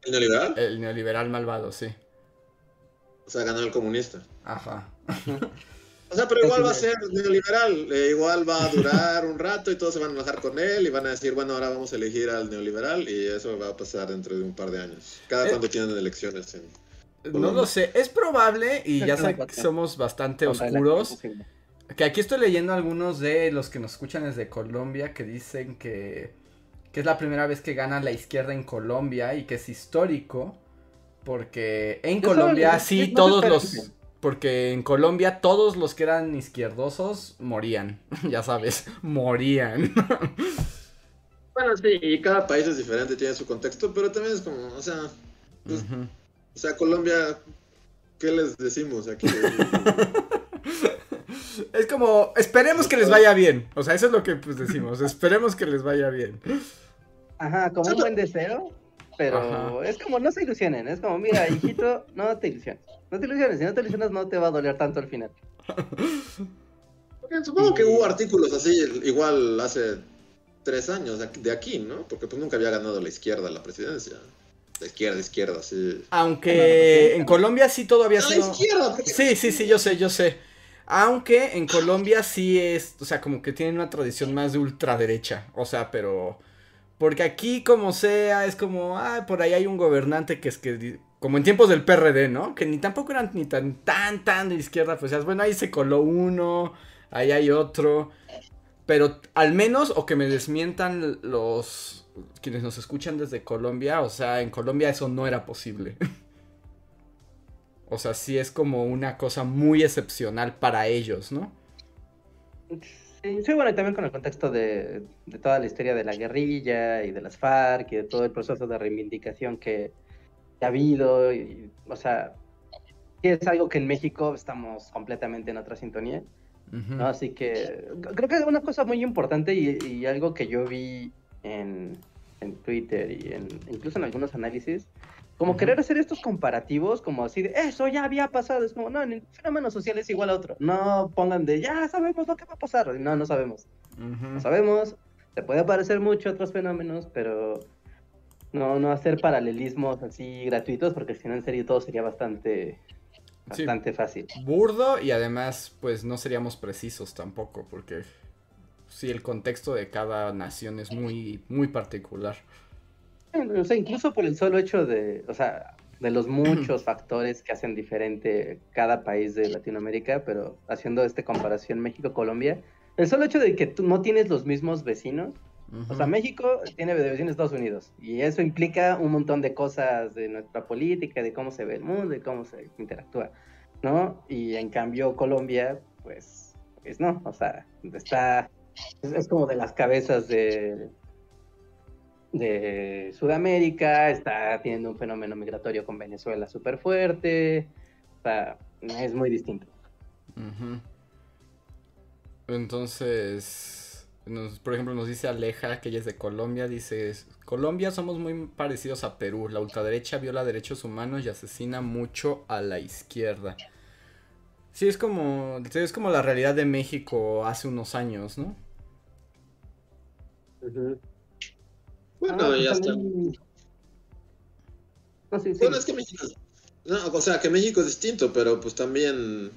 ¿El neoliberal? El neoliberal malvado, sí. O sea, ganó el comunista. Ajá. O sea, pero igual va a ser neoliberal, eh, igual va a durar un rato y todos se van a enojar con él y van a decir, bueno, ahora vamos a elegir al neoliberal y eso va a pasar dentro de un par de años. Cada eh, cuando tienen elecciones. no lo sé, es probable y ya sé que somos bastante oscuros. Que aquí estoy leyendo algunos de los que nos escuchan desde Colombia que dicen que, que es la primera vez que gana la izquierda en Colombia y que es histórico. Porque en Colombia sí todos los porque en Colombia todos los que eran izquierdosos morían. <laughs> ya sabes, morían. <laughs> Bueno, sí, y cada país es diferente, tiene su contexto, pero también es como, o sea, pues, o sea, Colombia, ¿qué les decimos aquí? <laughs> Es como, esperemos que les vaya bien. O sea, eso es lo que pues decimos. Esperemos que les vaya bien. Ajá, como un buen deseo, pero Ajá. es como, no se ilusionen, es como, mira, hijito, no te ilusiones. No te ilusiones, si no te ilusionas no te va a doler tanto al final. Porque Supongo que hubo artículos así, igual hace tres años de aquí- ¿no? Porque pues nunca había ganado la izquierda la presidencia. La izquierda, izquierda, sí. Aunque en Colombia sí todavía A la sido... izquierda, porque- Sí, sí, sí, yo sé, yo sé. Aunque en Colombia sí es, o sea, como que tienen una tradición más de ultraderecha. O sea, pero... Porque aquí como sea, es como, ah, por ahí hay un gobernante que es que... Como en tiempos del PRD, ¿no? Que ni tampoco eran ni tan, tan, tan de izquierda. Pues, bueno, ahí se coló uno, ahí hay otro. Pero al menos, o que me desmientan los... Quienes nos escuchan desde Colombia, o sea, en Colombia eso no era posible. <laughs> O sea, sí es como una cosa muy excepcional para ellos, ¿no? Sí, sí, bueno, y también con el contexto de, de toda la historia de la guerrilla y de las FARC y de todo el proceso de reivindicación que, ha habido. Y, o sea, es algo que en México estamos completamente en otra sintonía. ¿no? Así que creo que una cosa muy importante y, y algo que yo vi en, en Twitter y en, incluso en algunos análisis, como querer hacer estos comparativos, como así de, eso ya había pasado, es como, no, ningún fenómeno social es igual a otro, no pongan de, ya sabemos lo que va a pasar, no, no sabemos, no sabemos, se puede parecer mucho a otros fenómenos, pero no, no hacer paralelismos así gratuitos, porque si no, en serio, todo sería bastante, Sí. bastante fácil. Burdo y además, pues no seríamos precisos tampoco, porque sí, el contexto de cada nación es muy, muy particular. O sea, incluso por el solo hecho de, o sea, de los <clears throat> muchos factores que hacen diferente cada país de Latinoamérica, pero haciendo esta comparación México-Colombia, el solo hecho de que tú no tienes los mismos vecinos, o sea. México tiene vecinos Estados Unidos, y eso implica un montón de cosas de nuestra política, de cómo se ve el mundo, de cómo se interactúa, ¿no? Y en cambio Colombia, pues, pues no, o sea, está, es, es como de las cabezas de, de Sudamérica, está teniendo un fenómeno migratorio con Venezuela súper fuerte, o sea, es muy distinto. Entonces, nos- por ejemplo, nos dice Aleja, que ella es de Colombia, dice, Colombia somos muy parecidos a Perú, la ultraderecha viola derechos humanos y asesina mucho a la izquierda. Sí, es como, es como la realidad de México hace unos años, ¿no? Bueno, Ah, y hasta... también- No, sí, sí. Bueno, es que México... No, o sea, que México es distinto, pero pues también...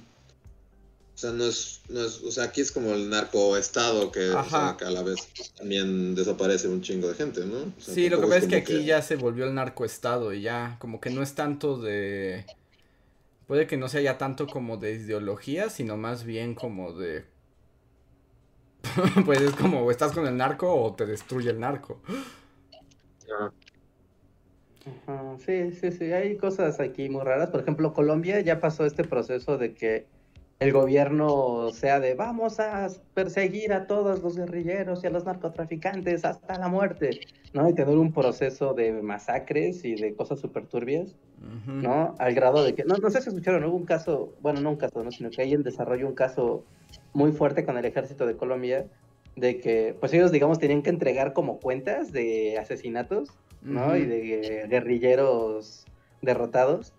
O sea, no es, no es... O sea, aquí es como el narcoestado que, o sea, que a la vez también desaparece un chingo de gente, ¿no? O sea, Sí, lo que pasa es que aquí ya se volvió el narcoestado y ya como que no es tanto de... Puede que no sea ya tanto como de ideología, sino más bien como de... <laughs> pues es como o estás con el narco o te destruye el narco. Ajá, sí, sí, sí, hay cosas aquí muy raras. Por ejemplo, Colombia ya pasó este proceso de que el gobierno sea de vamos a perseguir a todos los guerrilleros y a los narcotraficantes hasta la muerte, ¿no? Y tener un proceso de masacres y de cosas súper turbias. ¿no? Al grado de que, no, no sé si escucharon, hubo un caso, bueno, no un caso, ¿no? Sino que hay en desarrollo un caso muy fuerte con el ejército de Colombia, de que, pues ellos, digamos, tenían que entregar como cuentas de asesinatos ¿no? Y de guerrilleros derrotados.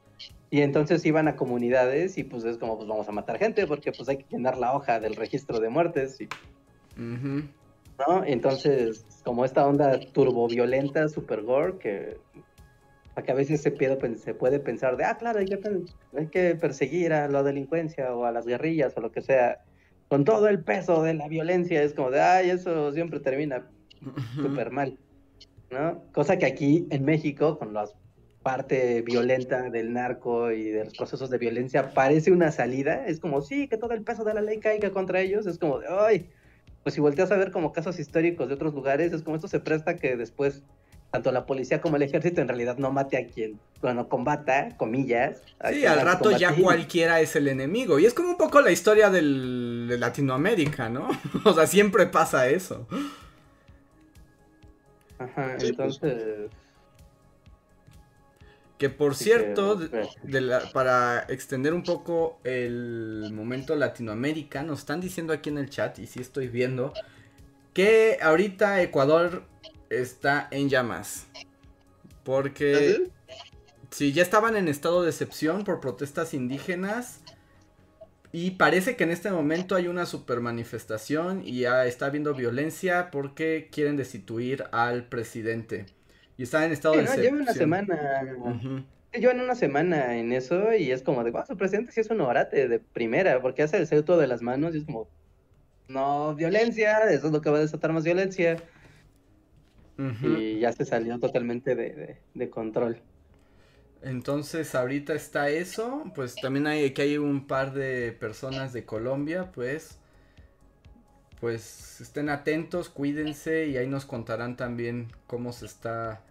Y entonces iban a comunidades y pues es como, pues vamos a matar gente porque pues hay que llenar la hoja del registro de muertes, y. ¿no? Entonces, como esta onda turboviolenta, super gore, que, a que a veces se, pierde- se puede pensar de, ah, claro, hay que, hay que perseguir a la delincuencia o a las guerrillas o lo que sea, con todo el peso de la violencia, es como de, ay, eso siempre termina súper mal, ¿no? Cosa que aquí en México, con la parte violenta del narco y de los procesos de violencia, parece una salida. Es como, sí, que todo el peso de la ley caiga contra ellos. Es como, de, ay, pues si volteas a ver como casos históricos de otros lugares, es como esto se presta que después tanto la policía como el ejército en realidad no mate a quien, bueno, combata, comillas. Sí, al rato ya cualquiera es el enemigo. Y es como un poco la historia del, de Latinoamérica, ¿no? <laughs> O sea, siempre pasa eso. Ajá, Sí, pues. entonces. Que por Sí, cierto, que- de- de la- para extender un poco el momento Latinoamérica, nos están diciendo aquí en el chat, y sí estoy viendo, que ahorita Ecuador está en llamas. Porque sí, ya estaban en estado de excepción por protestas indígenas. Y parece que en este momento hay una super manifestación y ya está habiendo violencia porque quieren destituir al presidente. Y están en estado Sí, de ¿no? excepción. Lleva una semana. Llevan una semana en eso y es como de, wow, su presidente sí es un orate de primera, porque hace el ceuto de las manos y es como, no, violencia, eso es lo que va a desatar más violencia. Y ya se salió totalmente de, de- de control. Entonces ahorita está eso, pues también hay que hay un par de personas de Colombia, pues pues estén atentos, cuídense y ahí nos contarán también cómo se está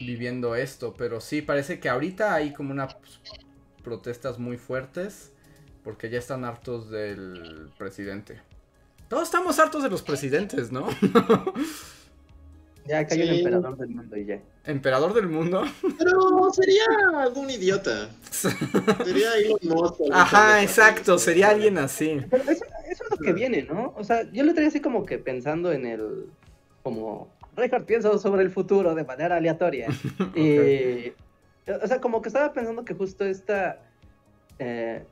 viviendo esto, pero sí parece que ahorita hay como unas protestas muy fuertes porque ya están hartos del presidente. Todos estamos hartos de los presidentes, ¿no? <laughs> Ya cayó el Sí. emperador del mundo y ya. Emperador del mundo. <laughs> Pero sería algún idiota. Sería Elon Musk. Ajá, exacto, sería alguien así. Pero eso, eso es lo que viene, ¿no? O sea, yo lo traía así como que pensando en el, como, Reinhardt pienso sobre el futuro de manera aleatoria. <laughs> Y, o sea, como que estaba pensando que justo esta eh,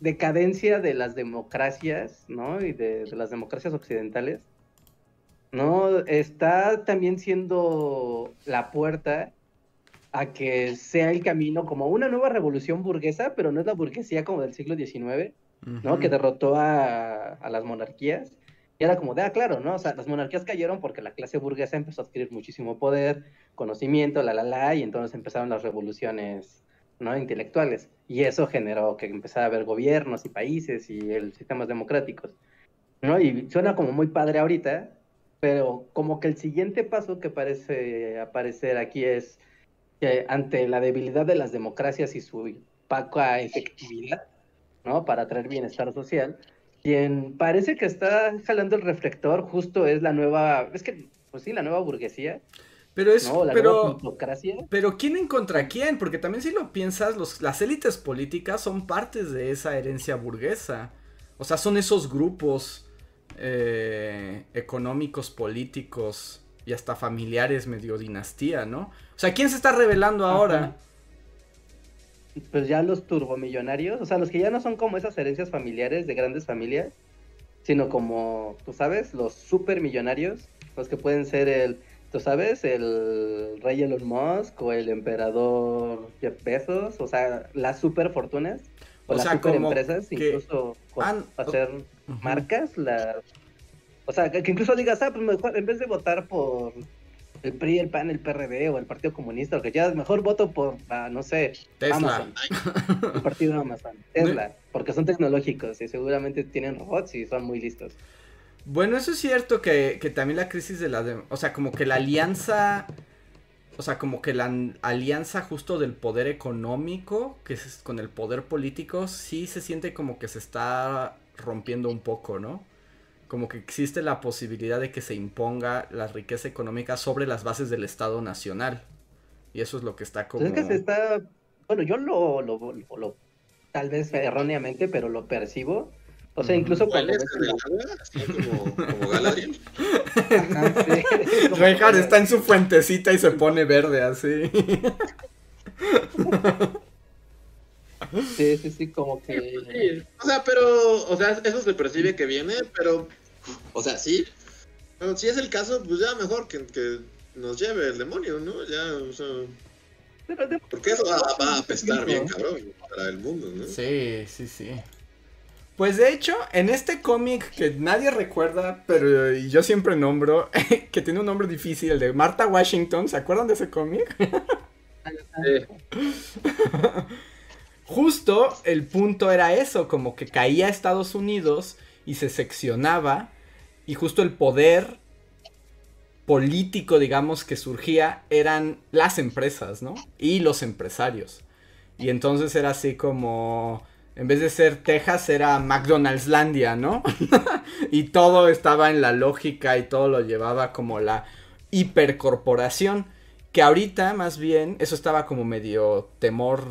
decadencia de las democracias, ¿no? Y de, de las democracias occidentales, ¿no? Está también siendo la puerta a que sea el camino como una nueva revolución burguesa, pero no es la burguesía como del siglo XIX, ¿no? Que derrotó a, a las monarquías. Y era como de, ah, claro, ¿no? O sea, las monarquías cayeron porque la clase burguesa empezó a adquirir muchísimo poder, conocimiento, la, la, la, y entonces empezaron las revoluciones, ¿no? Intelectuales. Y eso generó que empezara a haber gobiernos y países y el sistemas democráticos, ¿no? Y suena como muy padre ahorita, pero como que el siguiente paso que parece aparecer aquí es que ante la debilidad de las democracias y su poca efectividad, ¿no? Para traer bienestar social, quien parece que está jalando el reflector justo es la nueva, es que, pues sí, la nueva burguesía, Pero es, ¿no? La pero, pero ¿quién en contra quién? Porque también si lo piensas, los, las élites políticas son partes de esa herencia burguesa. O sea, son esos grupos eh, económicos, políticos y hasta familiares medio dinastía, ¿no? O sea, ¿quién se está revelando ahora? Ajá. Pues ya los turbomillonarios, o sea, los que ya no son como esas herencias familiares de grandes familias, sino como, tú sabes, los supermillonarios, los que pueden ser el, tú sabes, el rey Elon Musk o el emperador Jeff Bezos, o sea, las super fortunas o, O las sea, super como que incluso con- han- hacer marcas, la, o sea, que, que incluso digas, ah, pues mejor, en vez de votar por el PRI, el PAN, el PRD o el Partido Comunista, o que ya mejor voto por, ah, no sé, Tesla. Amazon, el partido Amazon, <laughs> Tesla, porque son tecnológicos y seguramente tienen robots y son muy listos. Bueno, eso es cierto que, que también la crisis de la... de- o sea, como que la alianza... O sea, como que la an- alianza justo del poder económico, que es con el poder político, sí se siente como que se está rompiendo un poco, ¿no? Como que existe la posibilidad de que se imponga la riqueza económica sobre las bases del Estado Nacional. Y eso es lo que está como... Pues es que se está, bueno, yo lo, lo, lo- lo- tal vez erróneamente, pero lo percibo. O sea, incluso ¿Cuál cuando es el agua? Como, como Galadriel. Ajá, sí, <laughs> Reinhardt está en su fuentecita y se pone verde así. Sí, sí, sí, como que... Sí, o sea, pero, o sea, eso se percibe que viene, pero, o sea, sí. Pero si es el caso, pues ya mejor que, que nos lleve el demonio, ¿no? Ya, o sea, porque eso va, va a apestar bien, cabrón, para el mundo, ¿no? Sí, sí, sí. Pues de hecho, en este cómic que nadie recuerda, pero y yo siempre nombro, <laughs> que tiene un nombre difícil, el de Martha Washington, ¿se acuerdan de ese cómic? <laughs> Justo el punto era eso, como que caía a Estados Unidos y se seccionaba y justo el poder político, digamos, que surgía eran las empresas, ¿no? Y los empresarios. Y entonces era así como, en vez de ser Texas, era McDonald'slandia, ¿no? <laughs> y todo estaba en la lógica y todo lo llevaba como la hipercorporación. Que ahorita, más bien, eso estaba como medio temor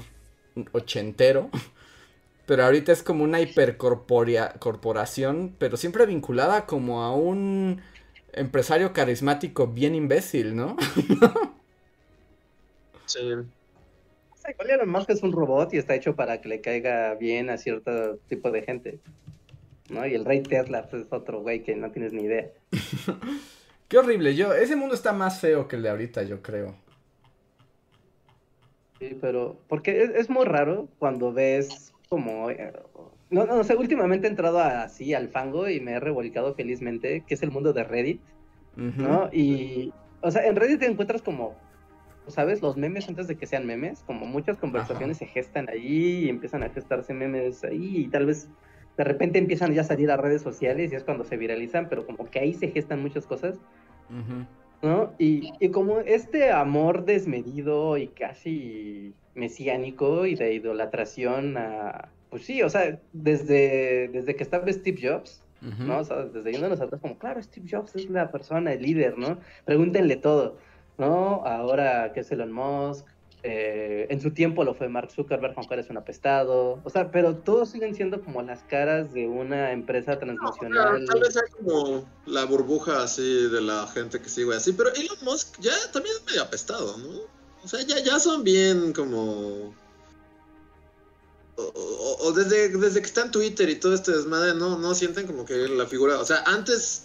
ochentero. <laughs> Pero ahorita es como una hipercorporación, pero siempre vinculada como a un empresario carismático bien imbécil, ¿no? <laughs> Sí. O sea, igual Elon Musk es un robot y está hecho para que le caiga bien a cierto tipo de gente. ¿No? Y el rey Tesla pues, es otro güey que no tienes ni idea. <laughs> Qué horrible, yo, ese mundo está más feo que el de ahorita, yo creo. Sí, pero, porque es, es muy raro cuando ves como, eh, no, no sé, últimamente he entrado así al fango y me he revolcado felizmente, que es el mundo de Reddit, ¿no? Y, o sea, en Reddit te encuentras como, ¿sabes? Los memes antes de que sean memes, como muchas conversaciones se gestan ahí y empiezan a gestarse memes ahí y tal vez de repente empiezan ya a salir a redes sociales y es cuando se viralizan, pero como que ahí se gestan muchas cosas. ¿No? Y, y, como este amor desmedido y casi mesiánico y de idolatración a, pues sí, o sea, desde, desde que estaba Steve Jobs, ¿no? O sea, desde yéndonos atrás como, claro, Steve Jobs es la persona, el líder, ¿no? Pregúntenle todo, ¿no? Ahora que es Elon Musk, eh, en su tiempo lo fue Mark Zuckerberg, aunque es un apestado. O sea, pero todos siguen siendo como las caras de una empresa transnacional. tal vez hay como la burbuja así de la gente que sigue así, pero Elon Musk ya también es medio apestado, ¿no? O sea, ya, ya son bien como... O, desde, desde que está en Twitter y todo este desmadre, no, no sienten como que la figura... O sea, antes,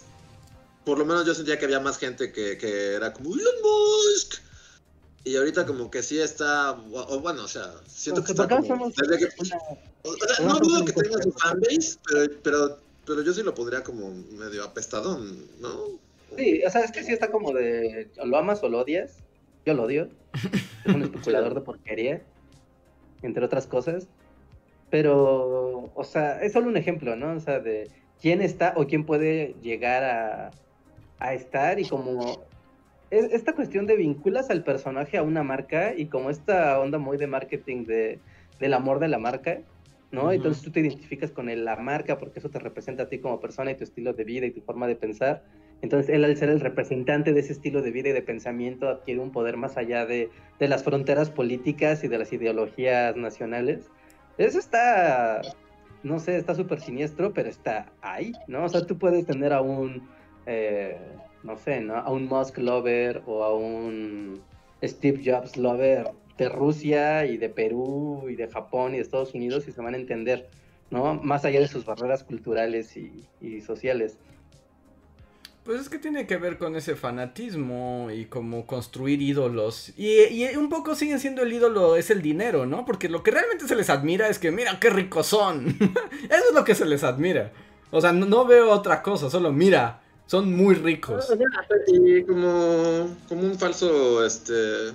por lo menos yo sentía que había más gente que, que era como Elon Musk y ahorita como que sí está, o, bueno, o sea, siento que está como, desde que, o sea, no dudo que tenga su fanbase, pero, pero, pero yo sí lo podría como medio apestadón, ¿no? Sí, o sea, es que sí está como de, o lo amas o lo odias, yo lo odio, es un <laughs> especulador de porquería, entre otras cosas, pero, o sea, es solo un ejemplo, ¿no? O sea, de quién está o quién puede llegar a, a estar y como esta cuestión de vinculas al personaje a una marca y como esta onda muy de marketing de, del amor de la marca, ¿no? Entonces tú te identificas con la marca porque eso te representa a ti como persona y tu estilo de vida y tu forma de pensar. Entonces él al ser el representante de ese estilo de vida y de pensamiento adquiere un poder más allá de, de las fronteras políticas y de las ideologías nacionales. Eso está, no sé, está súper siniestro, pero está ahí, ¿no? O sea, tú puedes tener a un... Eh, no sé, ¿no? A un Musk lover o a un Steve Jobs lover de Rusia y de Perú y de Japón y de Estados Unidos y se van a entender, ¿no? Más allá de sus barreras culturales y, sociales. Pues es que tiene que ver con ese fanatismo y como construir ídolos. Y, un poco siguen siendo el ídolo, es el dinero, ¿no? Porque lo que realmente se les admira es que, mira qué ricos son. <laughs> Eso es lo que se les admira. O sea, no veo otra cosa, solo mira, son muy ricos. Y como, como un falso, este,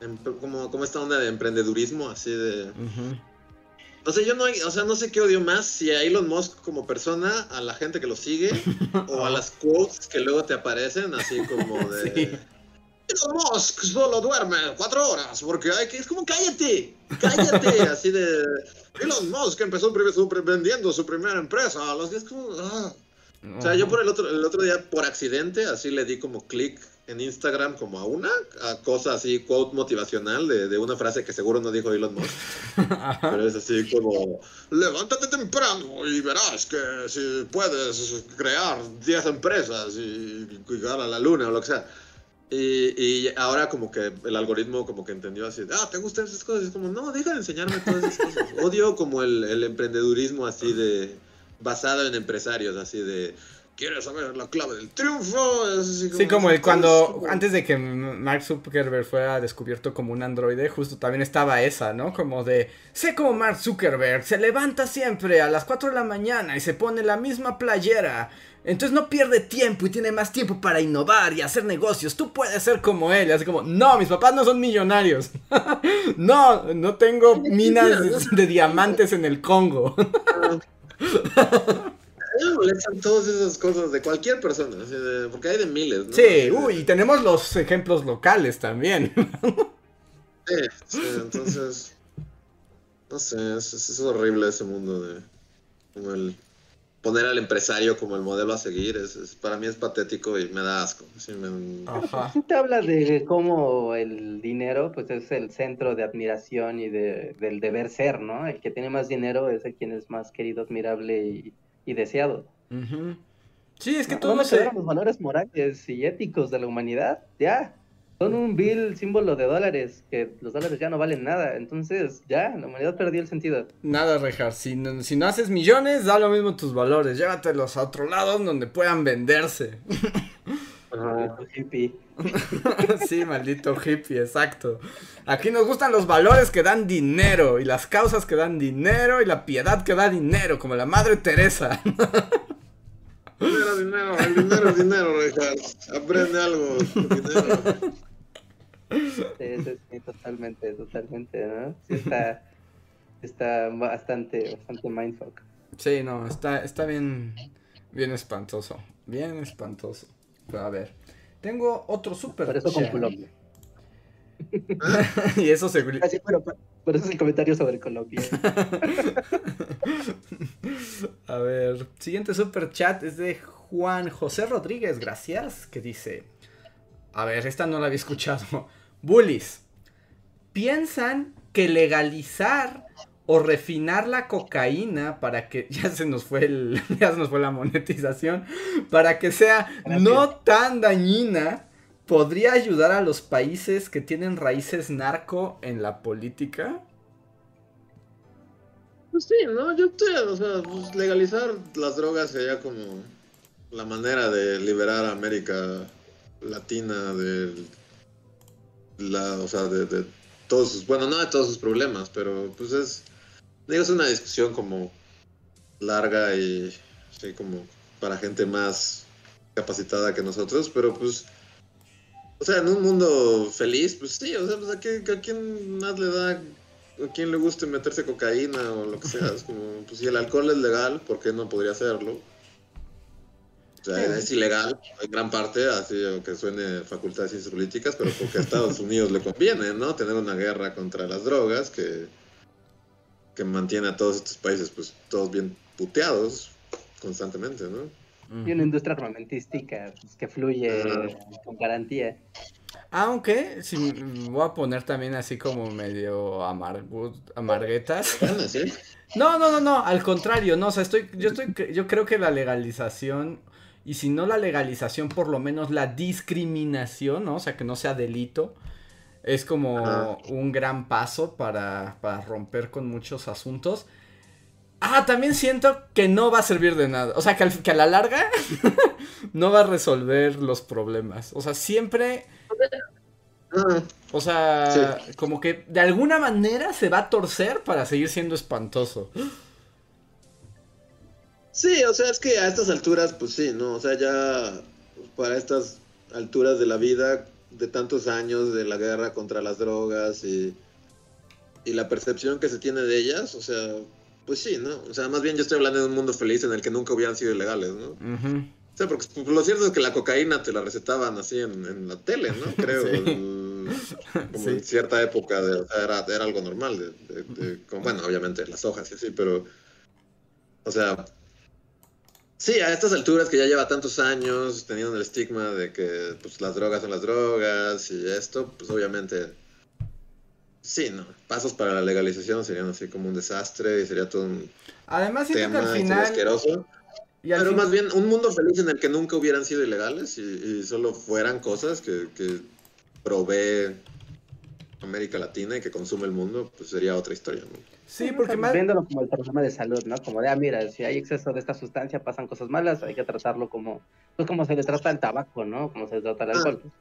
em, como, como esta onda de emprendedurismo, así de... O sea, yo no, o sea, no sé qué odio más, si a Elon Musk como persona, a la gente que lo sigue, <laughs> o a las quotes que luego te aparecen, así como <laughs> de... Elon Musk solo duerme cuatro horas, porque hay que... Es como, cállate, cállate, <laughs> así de... Elon Musk empezó vendiendo su primera empresa, los que es como... Ah. O sea, yo por el otro, el otro día, por accidente, así le di como clic en Instagram como a una a cosa así, quote motivacional de, de, una frase que seguro no dijo Elon Musk. <laughs> Pero es así como, levántate temprano y verás que si puedes crear 10 empresas y llegar a la luna o lo que sea. Y, y, ahora como que el algoritmo como que entendió así, ah, ¿te gustan esas cosas? Es como, no, deja de enseñarme todas esas cosas. Odio como el, el emprendedurismo así de basado en empresarios, así de ¿Quieres saber la clave del triunfo? Así como sí, como el cuando, antes de que Mark Zuckerberg fuera descubierto como un androide, justo también estaba esa, ¿no? Como de, sé como Mark Zuckerberg, se levanta siempre a las 4 de la mañana y se pone la misma playera. Entonces no pierde tiempo y tiene más tiempo para innovar y hacer negocios. Tú puedes ser como él. Así como, no, mis papás no son millonarios. <laughs> no, no tengo minas de diamantes en el Congo. Me molestan todas esas cosas de cualquier persona, porque hay de miles. ¿no? Sí, uy, y tenemos los ejemplos locales también. <laughs> sí, sí, entonces. No sé, es, es, horrible ese mundo de. Como el. Poner al empresario como el modelo a seguir, es, para mí es patético y me da asco. Ajá. te habla de cómo el dinero pues es el centro de admiración y de, del deber ser, ¿no? El que tiene más dinero es el quien es más querido, admirable y, deseado. Sí, es que todos los valores morales y éticos de la humanidad, ya, son un bill símbolo de dólares, que los dólares ya no valen nada. Entonces, ya, la humanidad perdió el sentido. Nada, Rejar. Si no, si no haces millones, da lo mismo tus valores. Llévatelos a otro lado donde puedan venderse. <laughs> Maldito hippie. <laughs> sí, maldito hippie, exacto. Aquí nos gustan los valores que dan dinero, y las causas que dan dinero, y la piedad que da dinero, como la Madre Teresa. dinero, dinero, el dinero es dinero, Richard. Aprende algo. Dinero. <laughs> Sí, sí, totalmente, totalmente, ¿no? Sí está, está bastante, bastante mindfuck. Sí, no, está, está bien, bien espantoso, bien espantoso. Pero a ver, tengo otro super Por eso con Colombia. <laughs> y eso seguro. Así, pero, por eso es el comentario sobre Colombia. <laughs> a ver, siguiente super chat es de Juan José Rodríguez, gracias, que dice, a ver, esta no la había escuchado. Bullies, piensan que legalizar o refinar la cocaína para que <laughs> ya se nos fue el <laughs> ya se nos fue la monetización para que sea no tan dañina podría ayudar a los países que tienen raíces narco en la política pues sí no yo estoy o sea pues legalizar las drogas sería como la manera de liberar a América Latina del la, o sea, de, todos sus, bueno, no de todos sus problemas, pero pues es, digo, es una discusión como larga y sí, como para gente más capacitada que nosotros, pero pues, o sea, en un mundo feliz, pues sí, o sea, pues a, a quién más le da, a quién le guste meterse cocaína o lo que sea, es como, pues si el alcohol es legal, ¿por qué no podría hacerlo? O sea, es ilegal en gran parte, así aunque suene facultad de ciencias políticas, pero porque a Estados Unidos le conviene, ¿no? Tener una guerra contra las drogas que, que mantiene a todos estos países, pues, todos bien puteados constantemente, ¿no? Y una industria armamentística pues, que fluye con garantía. Aunque, si voy a poner también así como medio amarguetas. <laughs> No, no, no, no, al contrario, no, o sea, estoy, yo estoy, yo creo que la legalización y si no la legalización, por lo menos la discriminación, ¿no? O sea, que no sea delito, es como un gran paso para, para romper con muchos asuntos. Ah, también siento que no va a servir de nada. O sea, que, que a la larga <laughs> no va a resolver los problemas. O sea, siempre... O sea, como que de alguna manera se va a torcer para seguir siendo espantoso. Sí, o sea, es que a estas alturas, pues sí, ¿no? O sea, ya para estas alturas de la vida, de tantos años de la guerra contra las drogas y, y la percepción que se tiene de ellas, o sea, pues sí, ¿no? O sea, más bien yo estoy hablando de un mundo feliz en el que nunca hubieran sido ilegales, ¿no? O sea, porque lo cierto es que la cocaína te la recetaban así en, la tele, ¿no? <laughs> Creo. como en cierta época de, era, era, algo normal. De, bueno, obviamente las hojas y así, pero. O sea, Sí, a estas alturas que ya lleva tantos años teniendo el estigma de que pues, las drogas son las drogas y esto, pues obviamente sí, no. Pasos para la legalización serían así como un desastre y sería todo un Además, tema que al final... asqueroso. Pero más bien un mundo feliz en el que nunca hubieran sido ilegales y, solo fueran cosas que, que provee América Latina y que consume el mundo, pues sería otra historia. ¿no? Sí, porque más... Viéndolo como el problema de salud, ¿no? Como de, ah, mira, si hay exceso de esta sustancia, pasan cosas malas, hay que tratarlo como, pues como se le trata al tabaco, ¿no? Como se le trata al ah. alcohol.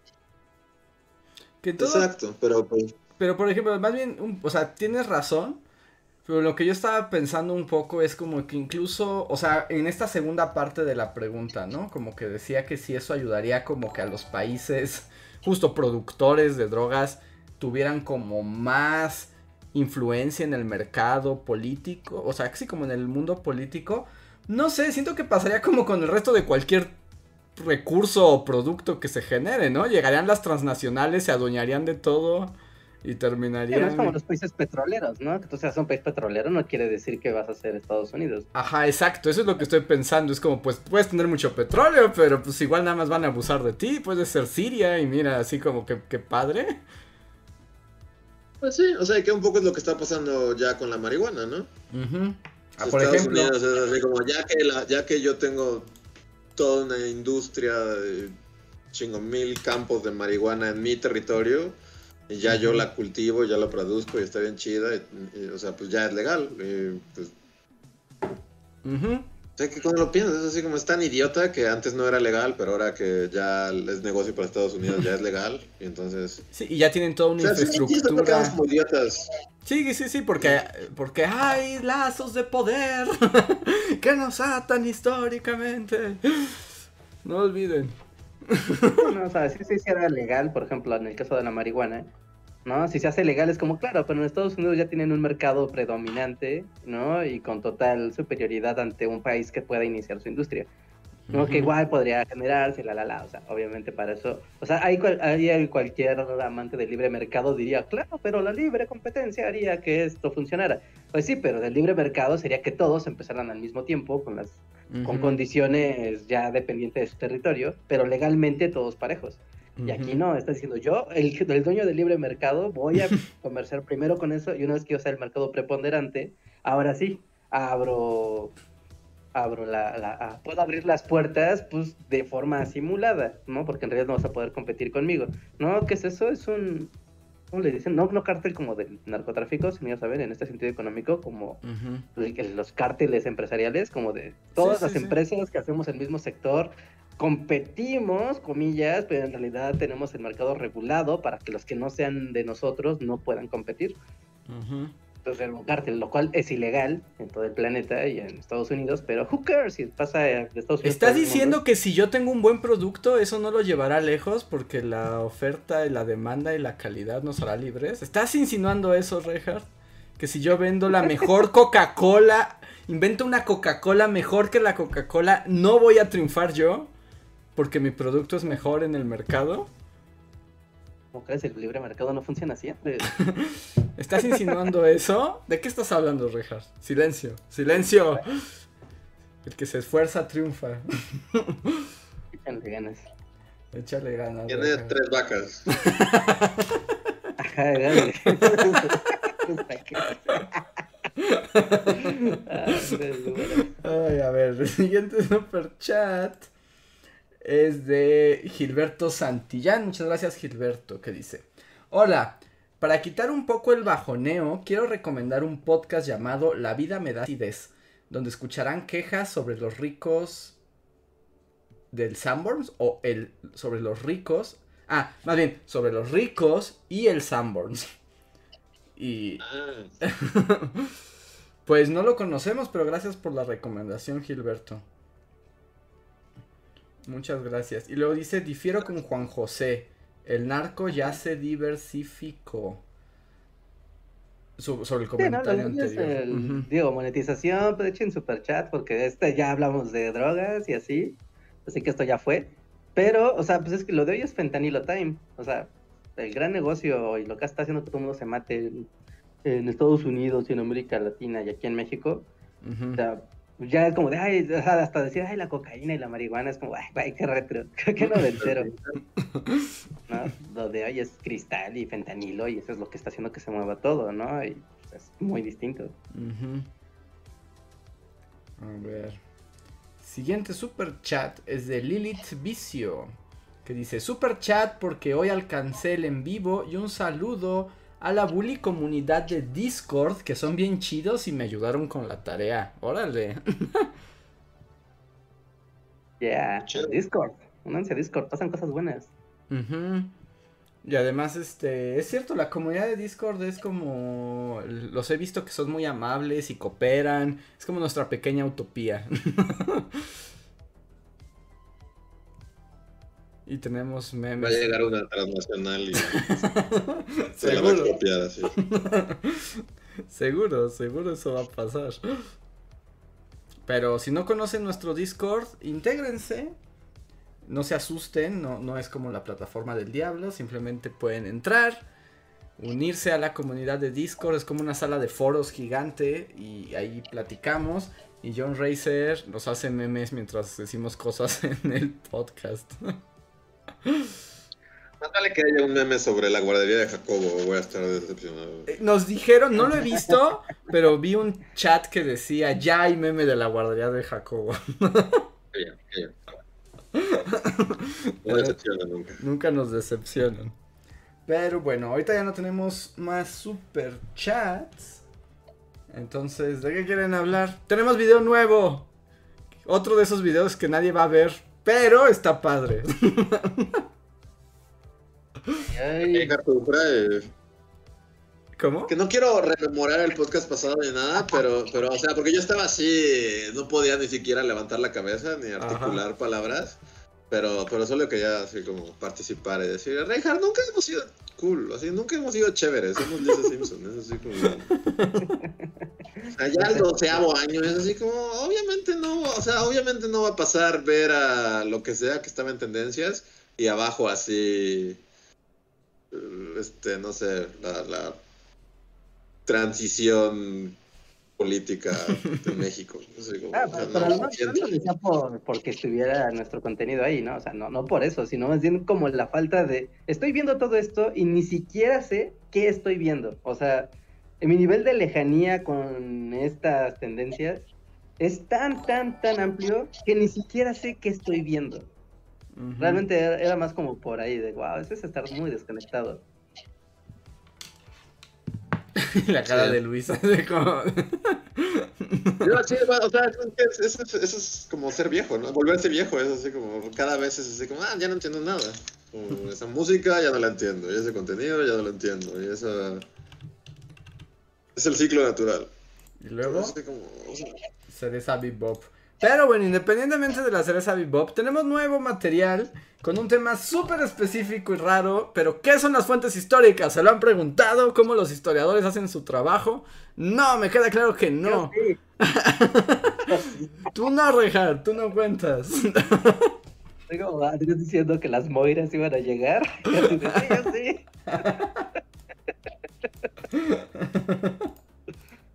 Exacto, pero pues... Pero, por ejemplo, más bien, o sea, tienes razón, pero lo que yo estaba pensando un poco es como que incluso, o sea, en esta segunda parte de la pregunta, ¿no? Como que decía que si eso ayudaría como que a los países, justo productores de drogas, tuvieran como más influencia en el mercado político, o sea, sí como en el mundo político, no sé, siento que pasaría como con el resto de cualquier recurso o producto que se genere, ¿no? Llegarían las transnacionales, se adueñarían de todo y terminaría. es como los países petroleros, ¿no? Que tú seas un país petrolero no quiere decir que vas a ser Estados Unidos. Ajá, exacto, eso es lo que estoy pensando. Es como, pues puedes tener mucho petróleo, pero pues igual nada más van a abusar de ti. Puedes ser Siria y mira, así como que, que padre. Pues sí, o sea, que un poco es lo que está pasando ya con la marihuana, ¿no? ah, por ejemplo. Unidos es así como, ya que, la, ya que yo tengo toda una industria de chingo mil campos de marihuana en mi territorio, y ya yo la cultivo, ya la produzco y está bien chida, o sea, pues ya es legal. pues... O sea, que cuando lo piensas es así como es tan idiota que antes no era legal, pero ahora que ya es negocio para Estados Unidos ya es legal, y entonces... Sí, y ya tienen toda una infraestructura. Sí, como idiotas. Sí, sí, sí, porque, porque hay lazos de poder <laughs> que nos atan históricamente. No olviden. No, o sea, si se hiciera legal, por ejemplo, en el caso de la marihuana, ¿no? Si se hace legal es como, claro, pero en Estados Unidos ya tienen un mercado predominante, ¿no? Y con total superioridad ante un país que pueda iniciar su industria. ¿no? Que igual podría generarse, la, la, la, o sea, obviamente para eso, o sea, hay, hay cualquier amante del libre mercado diría, claro, pero la libre competencia haría que esto funcionara. Pues sí, pero del libre mercado sería que todos empezaran al mismo tiempo con las con condiciones ya dependientes de su territorio, pero legalmente todos parejos. Y aquí no, está diciendo yo, el, el, dueño del libre mercado, voy a <laughs> comerciar primero con eso y una vez que yo sea el mercado preponderante, ahora sí, abro abro la, la puedo abrir las puertas pues de forma simulada, ¿no? Porque en realidad no vas a poder competir conmigo. No, ¿qué es eso? Es un ¿cómo le dicen? No, no cártel como del narcotráfico, sino ya saben, en este sentido económico, como los cárteles empresariales, como de todas las empresas que hacemos el mismo sector, competimos, comillas, pero en realidad tenemos el mercado regulado para que los que no sean de nosotros no puedan competir. Entonces, el cártel, lo cual es ilegal en todo el planeta y en Estados Unidos, pero who cares si pasa de Estados Unidos. ¿Estás diciendo que si yo tengo un buen producto, eso no lo llevará lejos porque la oferta y la demanda y la calidad nos hará libres? ¿Estás insinuando eso, Reinhardt? Que si yo vendo la mejor <laughs> Coca-Cola, invento una Coca-Cola mejor que la Coca-Cola, ¿no voy a triunfar yo? Porque mi producto es mejor en el mercado. ¿Cómo crees? El libre mercado no funciona siempre. <laughs> ¿Estás insinuando eso? ¿De qué estás hablando, Rejas? Silencio, silencio. El que se esfuerza triunfa. <laughs> Échale ganas. Échale ganas. Tiene tres vacas. Ajá, dale. <laughs> Ay, a ver, el siguiente super chat es de Gilberto Santillán. Muchas gracias, Gilberto, que dice: Hola, para quitar un poco el bajoneo, quiero recomendar un podcast llamado La vida me da acidez, donde escucharán quejas sobre los ricos del Sanborns o el sobre los ricos. Ah, más bien, sobre los ricos y el Sanborns. Y. Ah. <laughs> pues no lo conocemos, pero gracias por la recomendación, Gilberto. Muchas gracias. Y luego dice, difiero con Juan José. El narco ya se diversificó. sobre el comentario anterior. Digo, monetización, pues echen super chat, porque este ya hablamos de drogas y así. Así que esto ya fue. Pero, o sea, pues es que lo de hoy es fentanilo time. O sea, el gran negocio y lo que está haciendo que todo el mundo se mate en, Estados Unidos y en América Latina y aquí en México. O sea, ya es como de, ay, hasta decir, ay, la cocaína y la marihuana es como, ay, qué retro, qué noventero. ¿no? Lo de hoy es cristal y fentanilo y eso es lo que está haciendo que se mueva todo, ¿no? Y es muy distinto. A ver. Siguiente super chat es de Lilith Vicio, que dice, super chat porque hoy alcancé el en vivo y un saludo a la bully comunidad de Discord, que son bien chidos y me ayudaron con la tarea. Órale. <laughs> Yeah, Discord. Únanse a Discord, pasan cosas buenas. Y además, este, es cierto, la comunidad de Discord es como, los he visto que son muy amables y cooperan, es como nuestra pequeña utopía. <laughs> Y tenemos memes. Va a llegar una transnacional y <laughs> se la va a copiar así. <laughs> seguro, seguro eso va a pasar. Pero si no conocen nuestro Discord, intégrense. No se asusten, no, no es como la plataforma del diablo. Simplemente pueden entrar, unirse a la comunidad de Discord. Es como una sala de foros gigante y ahí platicamos. Y John Racer nos hace memes mientras decimos cosas <laughs> en el podcast. Más vale que haya un meme sobre la guardería de Jacobo, voy a estar decepcionado. Eh, Nos dijeron, no lo he visto, pero vi un chat que decía, ya hay meme de la guardería de Jacobo. Qué bien, qué bien. No nunca. Nunca nos decepcionan. Pero bueno, ahorita ya no tenemos más super chats. Entonces, ¿de qué quieren hablar? Tenemos video nuevo. Otro de esos videos que nadie va a ver, pero está padre. Ay, ¿Cómo? Que no quiero rememorar el podcast pasado ni nada, pero, pero, o sea, porque yo estaba así, no podía ni siquiera levantar la cabeza ni articular palabras, pero, pero solo quería así como participar y decir, Reinhardt, nunca hemos sido cool, así, nunca hemos sido chéveres, somos Lisa Simpson, es así como... Allá al doceavo año, es así como, obviamente no, o sea, obviamente no va a pasar ver a lo que sea que estaba en tendencias y abajo así, este, no sé, la, la transición política de México. No sé cómo, Ah, o sea, pero, pero no, no, lo siento. no lo decía por, porque estuviera nuestro contenido ahí, ¿no? O sea, no, no por eso, sino más bien como la falta de, estoy viendo todo esto y ni siquiera sé qué estoy viendo. O sea, en mi nivel de lejanía con estas tendencias es tan, tan, tan amplio que ni siquiera sé qué estoy viendo. Realmente era, era más como por ahí de, wow, eso es estar muy desconectado. <laughs> La cara Sí. de Luisa. <laughs> de como- <laughs> Yo, sí, o sea, es es- como ser viejo, ¿no? Volverse viejo es así como, cada vez es así como, ah, ya no entiendo nada. Como, esa música ya no la entiendo, y ese contenido ya no lo entiendo, y esa... Es el ciclo natural. y luego como, o sea, cereza bebop. Pero bueno, independientemente de la cereza bebop, tenemos nuevo material con un tema súper específico y raro. Pero, ¿qué son las fuentes históricas? ¿Se lo han preguntado? ¿Cómo los historiadores hacen su trabajo? No, me queda claro que no. Sí. <laughs> Tú no, Rejar, tú no cuentas. Estoy como antes diciendo que las moiras iban a llegar. Y así de, sí, yo sí.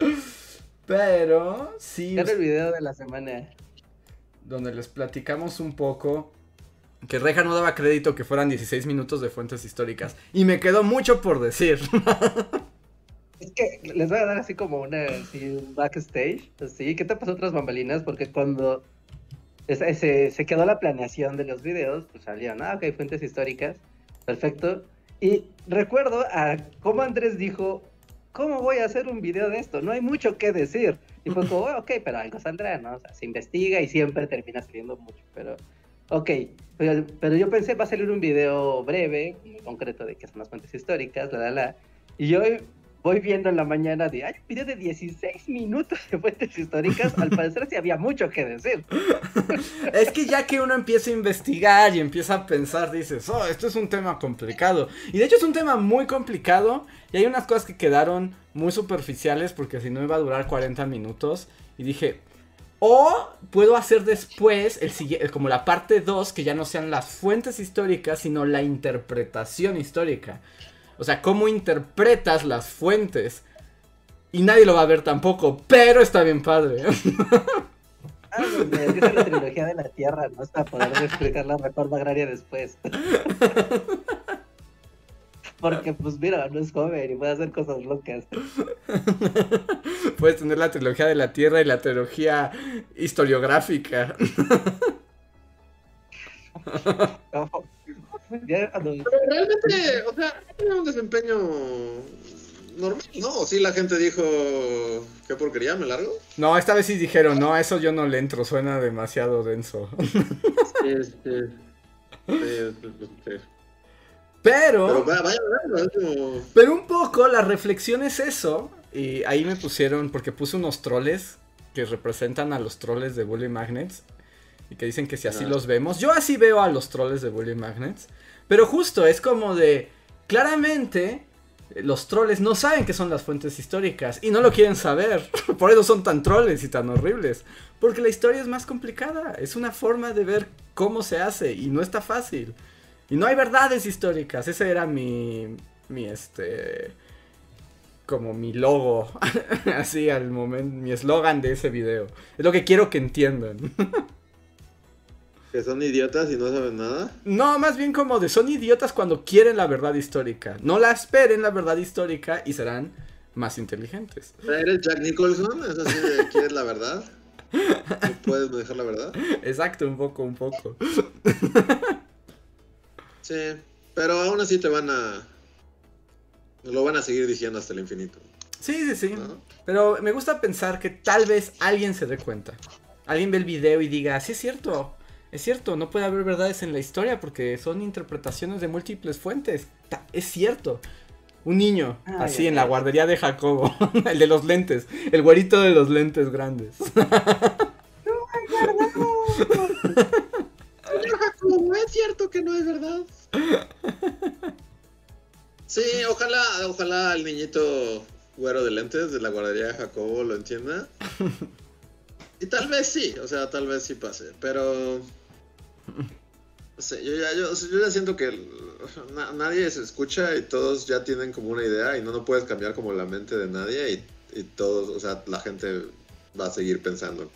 <laughs> Pero, sí, Era el video de la semana. donde les platicamos un poco que Reja no daba crédito que fueran 16 minutos de fuentes históricas. Y me quedó mucho por decir. <laughs> Es que les voy a dar así como una así, un backstage. Así, ¿qué te pasó otras bambalinas? Porque cuando esa- se, se quedó la planeación de los videos, pues salieron, ah, ok, fuentes históricas. Perfecto. Y recuerdo a cómo Andrés dijo, ¿cómo voy a hacer un video de esto? No hay mucho que decir. Y fue como, "Ah, ok, pero algo saldrá, ¿no? O sea, se investiga y siempre termina saliendo mucho, pero... Ok, pero, pero yo pensé, va a salir un video breve, muy concreto de qué son las fuentes históricas, la, la, la. Y yo voy viendo en la mañana de, hay un video de 16 minutos de fuentes históricas, al parecer sí había mucho que decir. <laughs> Es que ya que uno empieza a investigar y empieza a pensar, dices, oh, esto es un tema complicado. Y de hecho es un tema muy complicado y hay unas cosas que quedaron muy superficiales porque si no iba a durar 40 minutos. Y dije, o puedo hacer después el como la parte 2, que ya no sean las fuentes históricas, sino la interpretación histórica. O sea, cómo interpretas las fuentes. Y nadie lo va a ver tampoco, pero está bien padre. Ah, pues, es que es la trilogía de la Tierra, ¿no? Para poder explicar la reforma agraria después. <laughs> Porque, pues mira, no es joven y puede hacer cosas locas. <laughs> Puedes tener la trilogía de la Tierra y la trilogía historiográfica. <laughs> Ya Pero realmente, o sea, era un desempeño normal, ¿no? O sí la gente dijo, qué porquería, me largo. No, esta vez sí dijeron, no, a eso yo no le entro, suena demasiado denso. Sí, sí, sí. Pero, Pero vaya, vaya, vaya, es como... pero un poco la reflexión es eso. Y ahí me pusieron, porque puse unos troles que representan a los troles de Bully Magnets. Y que dicen que si así Ah. los vemos. Yo así veo a los troles de Bully Magnets. Pero justo es como de. Claramente. Los troles no saben que son las fuentes históricas y no lo quieren saber. <laughs> Por eso son tan troles y tan horribles. Porque la historia es más complicada. Es una forma de ver cómo se hace y no está fácil. Y no hay verdades históricas. Ese era mi, mi este como mi logo. <laughs> Así al momento mi eslogan de ese video. Es lo que quiero que entiendan. <laughs> Que son idiotas y no saben nada no más bien como de son idiotas cuando quieren la verdad histórica. No la esperen la verdad histórica y serán más inteligentes. Eres Jack Nicholson es así de quieres la verdad ¿No puedes dejar la verdad <laughs> exacto un poco un poco sí pero aún así te van a lo van a seguir diciendo hasta el infinito. Sí, sí, sí. Pero me gusta pensar que tal vez alguien se dé cuenta. Alguien ve el video y diga, sí es cierto, es cierto, no puede haber verdades en la historia porque son interpretaciones de múltiples fuentes. Es cierto. Un niño, así en la guardería de Jacobo, <laughs> el de los lentes, el güerito de los lentes grandes. <laughs> no, es cierto que no es verdad. <laughs> Sí, ojalá, ojalá el niñito güero de lentes de la guardería de Jacobo lo entienda. <laughs> Y tal vez sí, o sea, tal vez sí pase, pero... No sé, yo ya, yo, ya siento que nadie se escucha y todos ya tienen como una idea y no, no puedes cambiar como la mente de nadie y, y todos, o sea, la gente va a seguir pensando.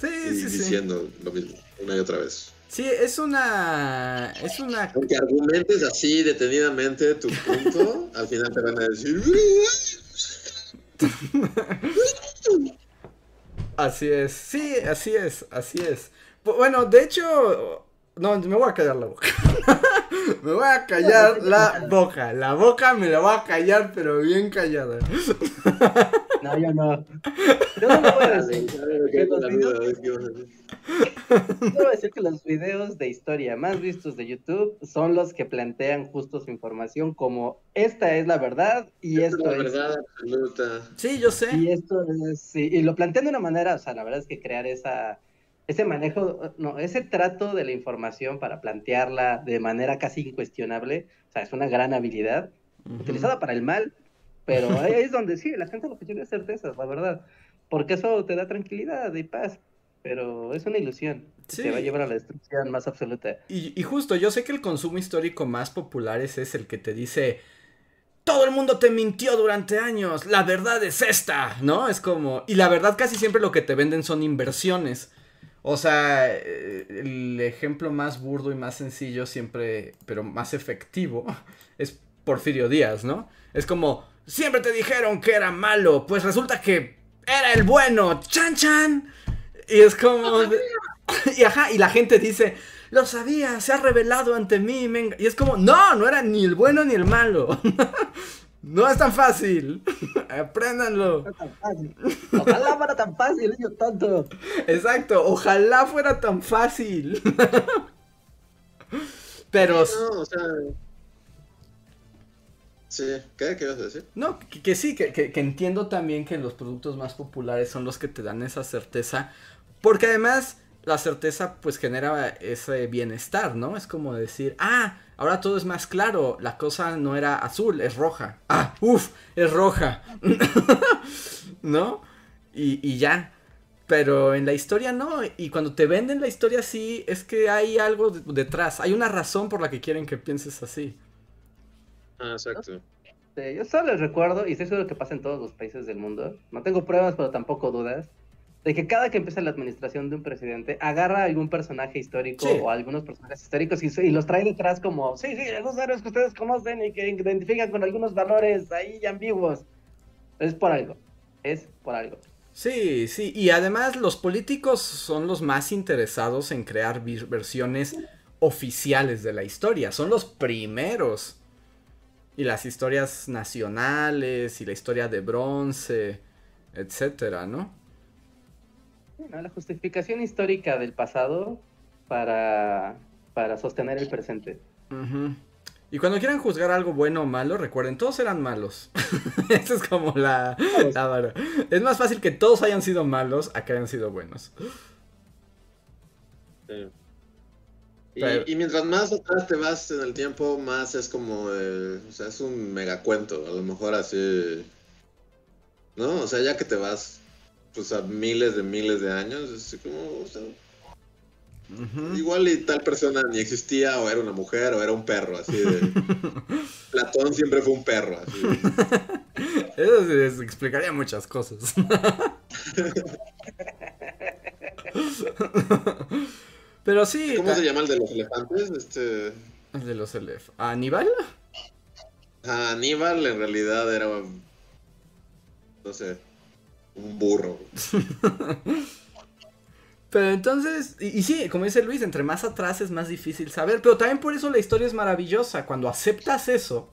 Sí, y diciendo lo mismo una y otra vez. Sí, es una. Es una. Aunque argumentes así detenidamente tu punto, <laughs> al final te van a decir. así es, sí, así es, así es. Bueno, de hecho, no, me voy a callar la boca. <laughs> me voy a callar la boca. La boca me la voy a callar, pero bien callada. <laughs> no, yo no. Yo no lo voy a decir. Quiero decir que los videos de historia más vistos de YouTube son los que plantean justo su información como esta es la verdad y esto es... La verdad absoluta. Sí, yo sé. Y esto es, y lo plantean de una manera, o sea, la verdad es que crear esa ese manejo, no, ese trato de la información para plantearla de manera casi incuestionable, o sea, es una gran habilidad, utilizada para el mal, pero ahí <laughs> es donde sí, la gente lo que quiere es certezas, la verdad, porque eso te da tranquilidad y paz, pero es una ilusión. Sí. Te va a llevar a la destrucción más absoluta. Y, y justo, yo sé que el consumo histórico más popular es el que te dice, todo el mundo te mintió durante años, la verdad es esta, ¿no? Es como, y la verdad casi siempre lo que te venden son inversiones. O sea, eh, el ejemplo más burdo y más sencillo siempre, pero más efectivo, <laughs> es Porfirio Díaz, ¿no? Es como, siempre te dijeron que era malo, pues resulta que era el bueno, chan chan. Y es como... <laughs> y ajá, y la gente dice, lo sabía, se ha revelado ante mí. Y es como, no, no era ni el bueno ni el malo. <laughs> No es tan fácil. <laughs> Apréndanlo. No es tan fácil. Ojalá fuera tan fácil, niño tonto. Exacto, ojalá fuera tan fácil. Pero. Sí, no, o sea. ¿Qué? ¿Qué ibas a decir? No, que, que sí, que, que, entiendo también que los productos más populares son los que te dan esa certeza. Porque además, la certeza pues genera ese bienestar, ¿no? Es como decir, ah, Ahora todo es más claro. La cosa no era azul, es roja. Ah, uff, es roja. <laughs> ¿No? Y, y, ya. Pero en la historia no. Y cuando te venden la historia así, es que hay algo detrás. Hay una razón por la que quieren que pienses así. Ah, exacto. yo solo les recuerdo, y estoy seguro que pasa en todos los países del mundo. No tengo pruebas, pero tampoco dudas de que cada que empieza la administración de un presidente, agarra algún personaje histórico o algunos personajes históricos y, los trae detrás como, sí, sí, esos héroes que ustedes conocen y que identifican con algunos valores ahí ambiguos. Es por algo, es por algo. Sí, sí, y además los políticos son los más interesados en crear versiones oficiales de la historia, son los primeros. Y las historias nacionales y la historia de bronce, etcétera, ¿no? La justificación histórica del pasado para, para sostener el presente. Y cuando quieran juzgar algo bueno o malo, recuerden, todos eran malos. <laughs> Esa es como la, la Es más fácil que todos hayan sido malos a que hayan sido buenos. Y, mientras más atrás te vas en el tiempo, más es como, o sea, es un megacuento, a lo mejor así, ¿no? O sea, ya que te vas pues a miles de miles de años, es como, Igual y tal persona ni existía, o era una mujer, o era un perro, así de. <laughs> Platón siempre fue un perro, así. <laughs> Eso se explicaría muchas cosas. <laughs> Pero sí. ¿Cómo se llama el de los elefantes? Este. El de los elefantes. ¿Aníbal? Aníbal en realidad era. No sé. Un burro. <laughs> Pero entonces, y, y, sí, como dice Luis, entre más atrás es más difícil saber, pero también por eso la historia es maravillosa, cuando aceptas eso,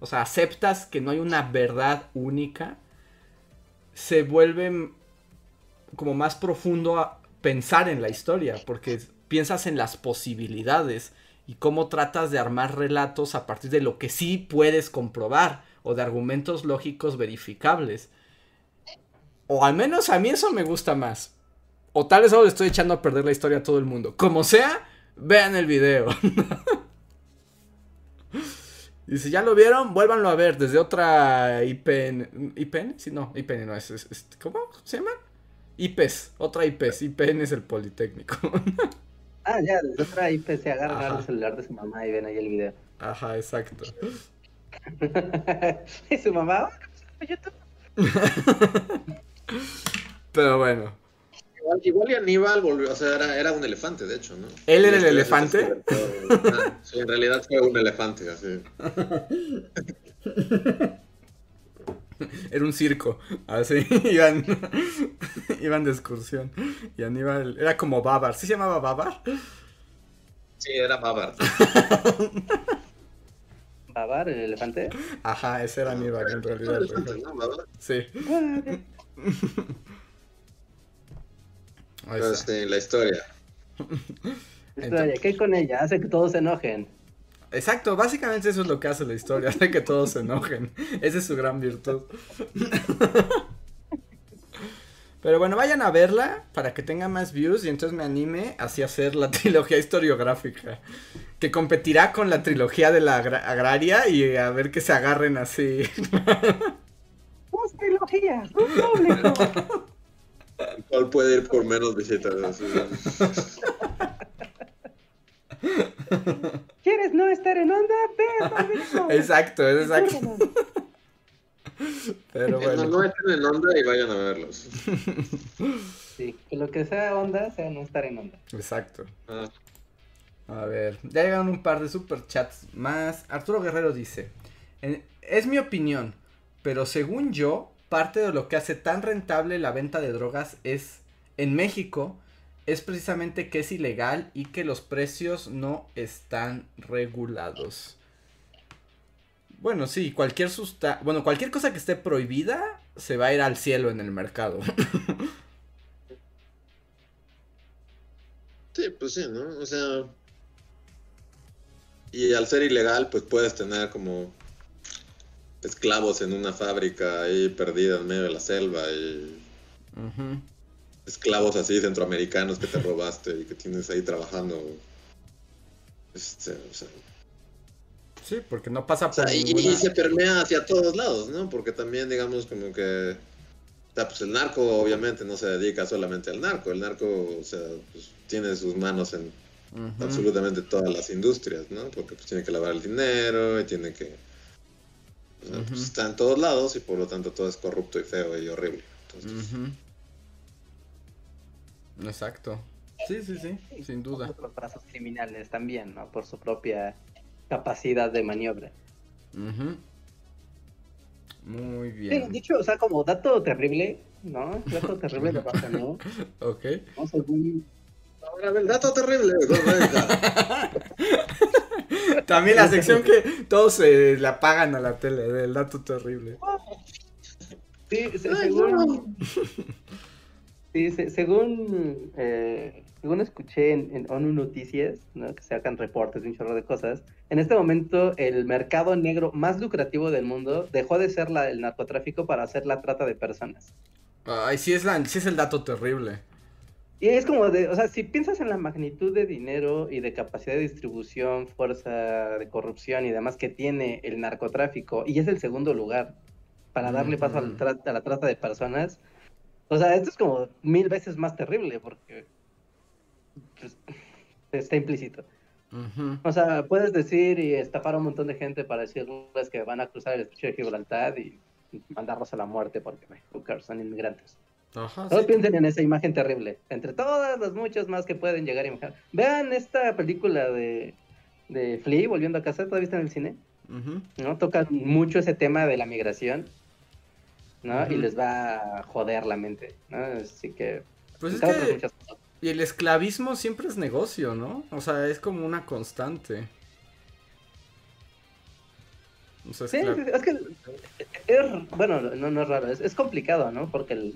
o sea, aceptas que no hay una verdad única, se vuelve como más profundo a pensar en la historia, porque piensas en las posibilidades y cómo tratas de armar relatos a partir de lo que sí puedes comprobar o de argumentos lógicos verificables. O al menos a mí eso me gusta más. O tal vez solo le estoy echando a perder la historia a todo el mundo. Como sea, vean el video. <laughs> y si ya lo vieron, vuélvanlo a ver desde otra IPN. ¿IPN? Sí, no, IPN no es. ¿Cómo se llama? IPES, otra IPES. IPN es el Politécnico. <laughs> ah, ya, desde otra IP se agarra el celular de su mamá y ven ahí el video. Ajá, exacto. <laughs> y su mamá, YouTube. <laughs> Pero bueno. Igual, igual, y Aníbal volvió, o sea, era, era, un elefante, de hecho, ¿no? ¿Él era el elefante? <laughs> Sí, en realidad fue un elefante, así. <laughs> Era un circo, así, <laughs> iban, <laughs> iban de excursión. Y Aníbal, era como Babar, ¿sí se llamaba Babar? Sí, era Babar. ¿Babar, el elefante? Ajá, ese era Aníbal en realidad. Sí. Este, la historia. historia, ¿qué con ella? Hace que todos se enojen. Exacto, básicamente eso es lo que hace la historia, <laughs> hace que todos se enojen. Esa es su gran virtud. Pero bueno, vayan a verla para que tenga más views y entonces me anime hacia hacer la <laughs> trilogía historiográfica. Que competirá con la trilogía de la agraria y a ver que se agarren así. <laughs> Dos trilogías, un público. ¿Cuál puede ir por menos visitas? <laughs> ¿Quieres no estar en onda? Ve, Exacto, exacto. Pero bueno. No, no estén en onda y vayan a verlos. <laughs> Sí, que lo que sea onda sea no estar en onda. Exacto. Ah. A ver, ya llegaron un par de superchats más. Arturo Guerrero dice: Es mi opinión, pero según yo, parte de lo que hace tan rentable la venta de drogas es en México es precisamente que es ilegal y que los precios no están regulados. Bueno, sí, cualquier susta bueno, cualquier cosa que esté prohibida se va a ir al cielo en el mercado. <laughs> sí, pues sí, ¿no? O sea, y al ser ilegal, pues puedes tener como esclavos en una fábrica ahí perdida en medio de la selva y esclavos así centroamericanos que te robaste y que tienes ahí trabajando. Este, o sea, sí, porque no pasa o sea, y, se permea hacia todos lados, ¿no? Porque también, digamos, como que. O sea, pues el narco obviamente no se dedica solamente al narco. El narco, o sea, pues, tiene sus manos en absolutamente todas las industrias, ¿no? Porque pues tiene que lavar el dinero y tiene que. O sea, pues, está en todos lados y por lo tanto todo es corrupto y feo y horrible. Entonces, Exacto. Sí, sí, sí, sin duda. Otros brazos criminales también, ¿no? Por su propia capacidad de maniobra. Muy bien. Sí, dicho, o sea, como dato terrible, ¿no? Dato <laughs> terrible de ¿no? ok. Vamos a Ahora, el dato terrible. <laughs> También la sección que todos se la pagan a la tele, del dato terrible. Sí, según... <laughs> Sí, según, eh, según escuché en, ONU Noticias, ¿no? que sacan reportes de un chorro de cosas, en este momento el mercado negro más lucrativo del mundo dejó de ser la, el narcotráfico para hacer la trata de personas. Ay, sí es, la, sí es el dato terrible. Y es como de, o sea, si piensas en la magnitud de dinero y de capacidad de distribución, fuerza de corrupción y demás que tiene el narcotráfico, y es el segundo lugar para darle paso a la trata de personas, o sea, esto es como mil veces más terrible porque pues, está implícito. O sea, puedes decir y estafar a un montón de gente para decirles que van a cruzar el estrecho de Gibraltar y mandarlos a la muerte porque son inmigrantes. Ajá, no piensen en esa imagen terrible. Entre todas las muchas más que pueden llegar a imaginar. Vean esta película de, de Flea, Volviendo a casa, ¿todavía está en el cine? ¿No? Tocan mucho ese tema de la migración, ¿no? Y les va a joder la mente, ¿no? Así que... Pues es que... Y el esclavismo siempre es negocio, ¿no? O sea, es como una constante. sí, es que es, bueno, no, no es raro, es, es complicado, ¿no? Porque el,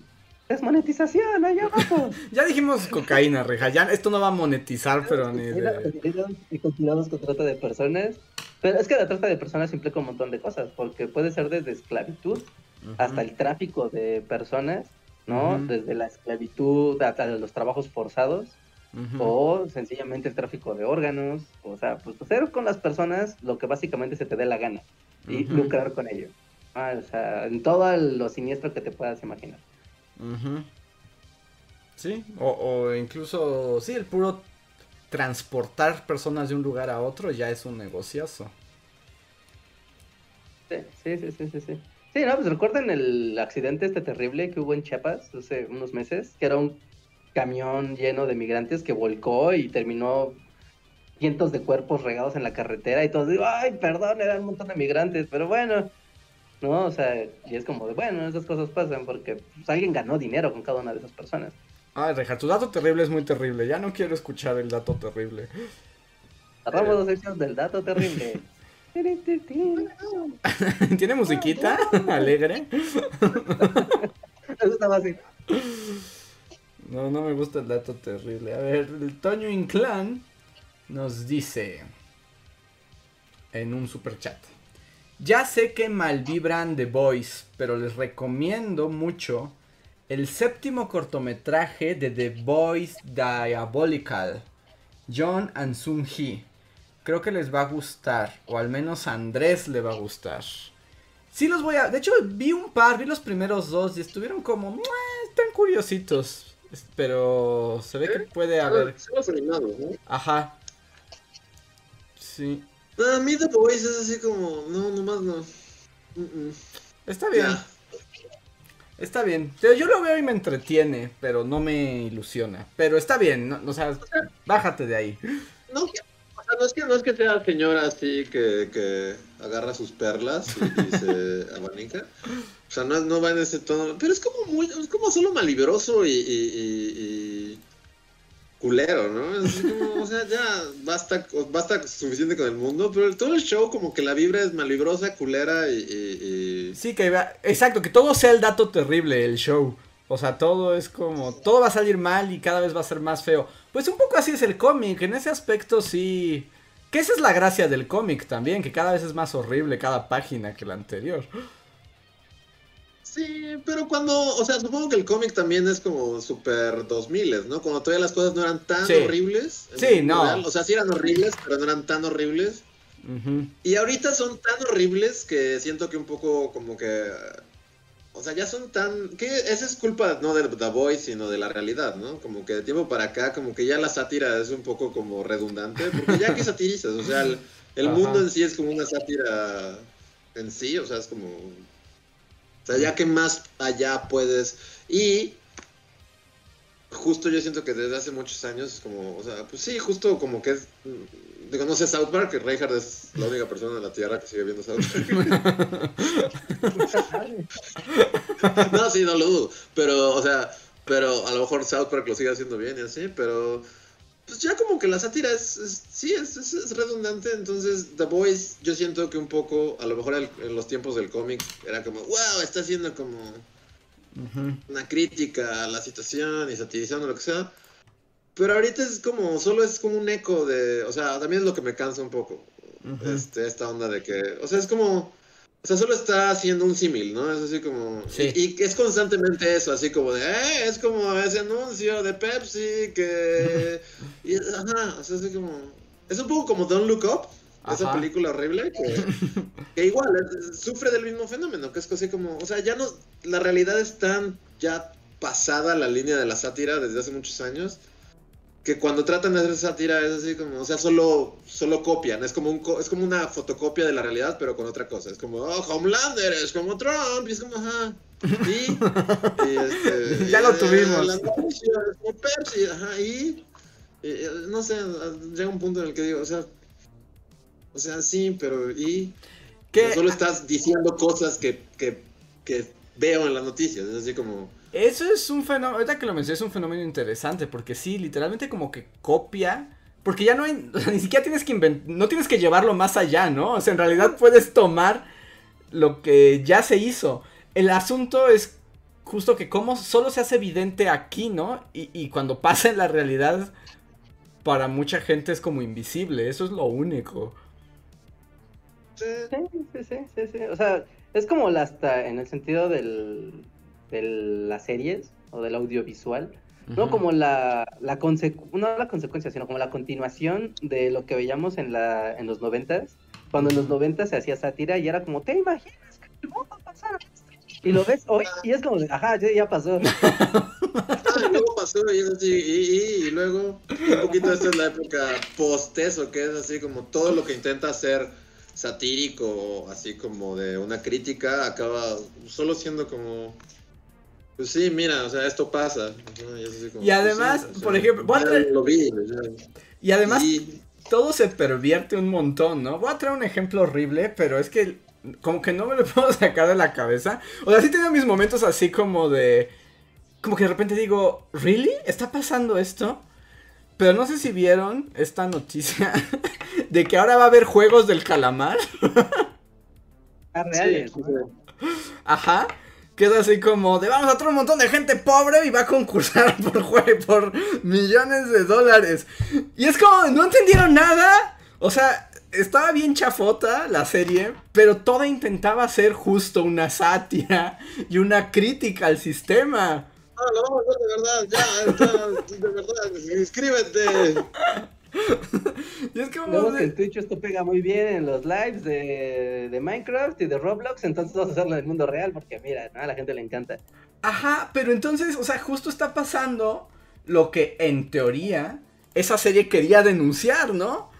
es monetización, allá abajo. <laughs> ya dijimos cocaína, reja. Ya esto no va a monetizar, pero ni de... Y continuamos con trata de personas. Pero es que la trata de personas implica un montón de cosas, porque puede ser desde esclavitud hasta el tráfico de personas, ¿no? Desde la esclavitud hasta los trabajos forzados, o sencillamente el tráfico de órganos, o sea, pues hacer con las personas lo que básicamente se te dé la gana y lucrar con ello. Ah, o sea, en todo lo siniestro que te puedas imaginar. Sí, o, incluso, sí, el puro transportar personas de un lugar a otro ya es un negociazo. Sí, sí, sí, sí, sí. Sí, no, pues recuerden el accidente este terrible que hubo en Chiapas hace unos meses, que era un camión lleno de migrantes que volcó y terminó cientos de cuerpos regados en la carretera y todos digo, ay, perdón, eran un montón de migrantes, pero bueno, ¿no? O sea, y es como de, bueno, esas cosas pasan porque pues, alguien ganó dinero con cada una de esas personas. Ay, Reja, tu dato terrible es muy terrible. Ya no quiero escuchar el dato terrible. Cerramos dos secciones del dato terrible. <laughs> <laughs> ¿Tiene musiquita <laughs> alegre? Eso está así. No, no me gusta el dato terrible. A ver, el Toño Inclán nos dice en un super chat. Ya sé que malvibran The Boys, pero les recomiendo mucho el séptimo cortometraje de The Boys Diabolical, John and Sung Hee. Creo que les va a gustar, o al menos a Andrés le va a gustar. Sí los voy a... De hecho, vi un par, vi los primeros dos y estuvieron como... Están curiositos. Pero se ve que puede haber... Ajá. Sí. A mí The Boys es así como, no, nomás no. Está bien. Está bien. Yo lo veo y me entretiene, pero no me ilusiona. Pero está bien, no, o sea, bájate de ahí. No, no, es que, no es que sea señora así que, que agarra sus perlas y, se <laughs> abanica. O sea, no, no va en ese tono. Pero es como muy, es como solo malibroso y, y culero, ¿no? Es como, o sea, ya basta, basta suficiente con el mundo, pero todo el show como que la vibra es malibrosa, culera y... Sí, que exacto, que todo sea el dato terrible, el show. O sea, todo es como, todo va a salir mal y cada vez va a ser más feo. Pues un poco así es el cómic, en ese aspecto sí... Que esa es la gracia del cómic también, que cada vez es más horrible cada página que la anterior. Sí, pero cuando, o sea, supongo que el cómic también es como super 2000, ¿no? Cuando todavía las cosas no eran tan horribles. Sí, no. O sea, sí eran horribles, pero no eran tan horribles. Y ahorita son tan horribles que siento que un poco como que... O sea, ya son tan... que Esa es culpa no de The Voice, sino de la realidad, ¿no? Como que de tiempo para acá, como que ya la sátira es un poco como redundante, porque ya que satirizas, o sea, el mundo en sí es como una sátira en sí, o sea, es como o sea, ya que más allá puedes. Y justo yo siento que desde hace muchos años es como, o sea, pues sí, justo como que es. Digo, no sé South Park, Reinhardt es la única persona en la Tierra que sigue viendo South Park. <laughs> no, sí, no lo dudo. Pero, o sea, pero a lo mejor South Park lo sigue haciendo bien y así, pero pues ya como que la sátira es, sí, es, redundante, entonces The Boys yo siento que un poco, a lo mejor en los tiempos del cómic era como, wow, está haciendo como una crítica a la situación y satirizando lo que sea, pero ahorita es como, solo es como un eco de, o sea, también es lo que me cansa un poco, este, esta onda de que, o sea, es como o sea, solo está haciendo un símil, ¿no? Es así como... Sí. Y, es constantemente eso, así como de, eh, es como ese anuncio de Pepsi que... <laughs> y, ajá, o sea, así como... Es un poco como Don't Look Up, esa película horrible, que, <laughs> igual sufre del mismo fenómeno, que es así como... O sea, ya no... La realidad es tan ya pasada la línea de la sátira desde hace muchos años, que cuando tratan de hacer sátira es así como, o sea, solo, solo copian, es como, un, es como una fotocopia de la realidad, pero con otra cosa. Es como, oh, Homelander es como Trump, y es como, ajá. Y, este, <laughs> ya lo tuvimos. La es como Pepsi, ajá, y, no sé, llega un punto en el que digo, o sea, o sea, sí, pero y que solo estás diciendo cosas que, que, que veo en las noticias, es así como eso es un fenómeno, ahorita que lo mencioné, es un fenómeno interesante, porque sí, literalmente como que copia, porque ya no hay, o sea, ni siquiera tienes que inventar, no tienes que llevarlo más allá, ¿no? O sea, en realidad puedes tomar lo que ya se hizo. El asunto es justo que como solo se hace evidente aquí, ¿no? Y, y cuando pasa en la realidad, para mucha gente es como invisible, eso es lo único. Sí, sí, sí, sí, sí. O sea, es como hasta en el sentido del de las series o del audiovisual, no como la, la no la consecuencia, sino como la continuación de lo que veíamos en, la, en los noventas, cuando en los noventas se hacía sátira y era como, ¿te imaginas que el mundo pasara? Y lo ves hoy y es como, ajá, ya, pasó. <laughs> ah, luego pasó y, y, y, luego un poquito esta es la época post eso, que es así como todo lo que intenta hacer satírico, así como de una crítica, acaba solo siendo como pues sí, mira, o sea, esto pasa. y además, por ejemplo, lo vi, y además todo se pervierte un montón, ¿no? Voy a traer un ejemplo horrible, pero es que como que no me lo <laughs> puedo sacar de la cabeza. O sea, sí tengo mis momentos así como de como que de repente digo, ¿really? ¿Está pasando esto? Pero no sé si vieron esta noticia <laughs> de que ahora va a haber juegos del calamar. <laughs> Ah, reales. Ajá. Que es así como de vamos a traer un montón de gente pobre y va a concursar <laughs> por por millones de dólares. Y es como, no entendieron nada. O sea, estaba bien chafota la serie, pero toda intentaba ser justo una sátira y una crítica al sistema. Ah, lo vamos a hacer de verdad, ya, de verdad, inscríbete. <laughs> y es que en Twitch esto pega muy bien en los lives de, de, Minecraft y de Roblox, entonces vamos a hacerlo en el mundo real porque, mira, a la gente le encanta. Ajá, pero entonces, o sea, justo está pasando lo que en teoría esa serie quería denunciar, ¿no?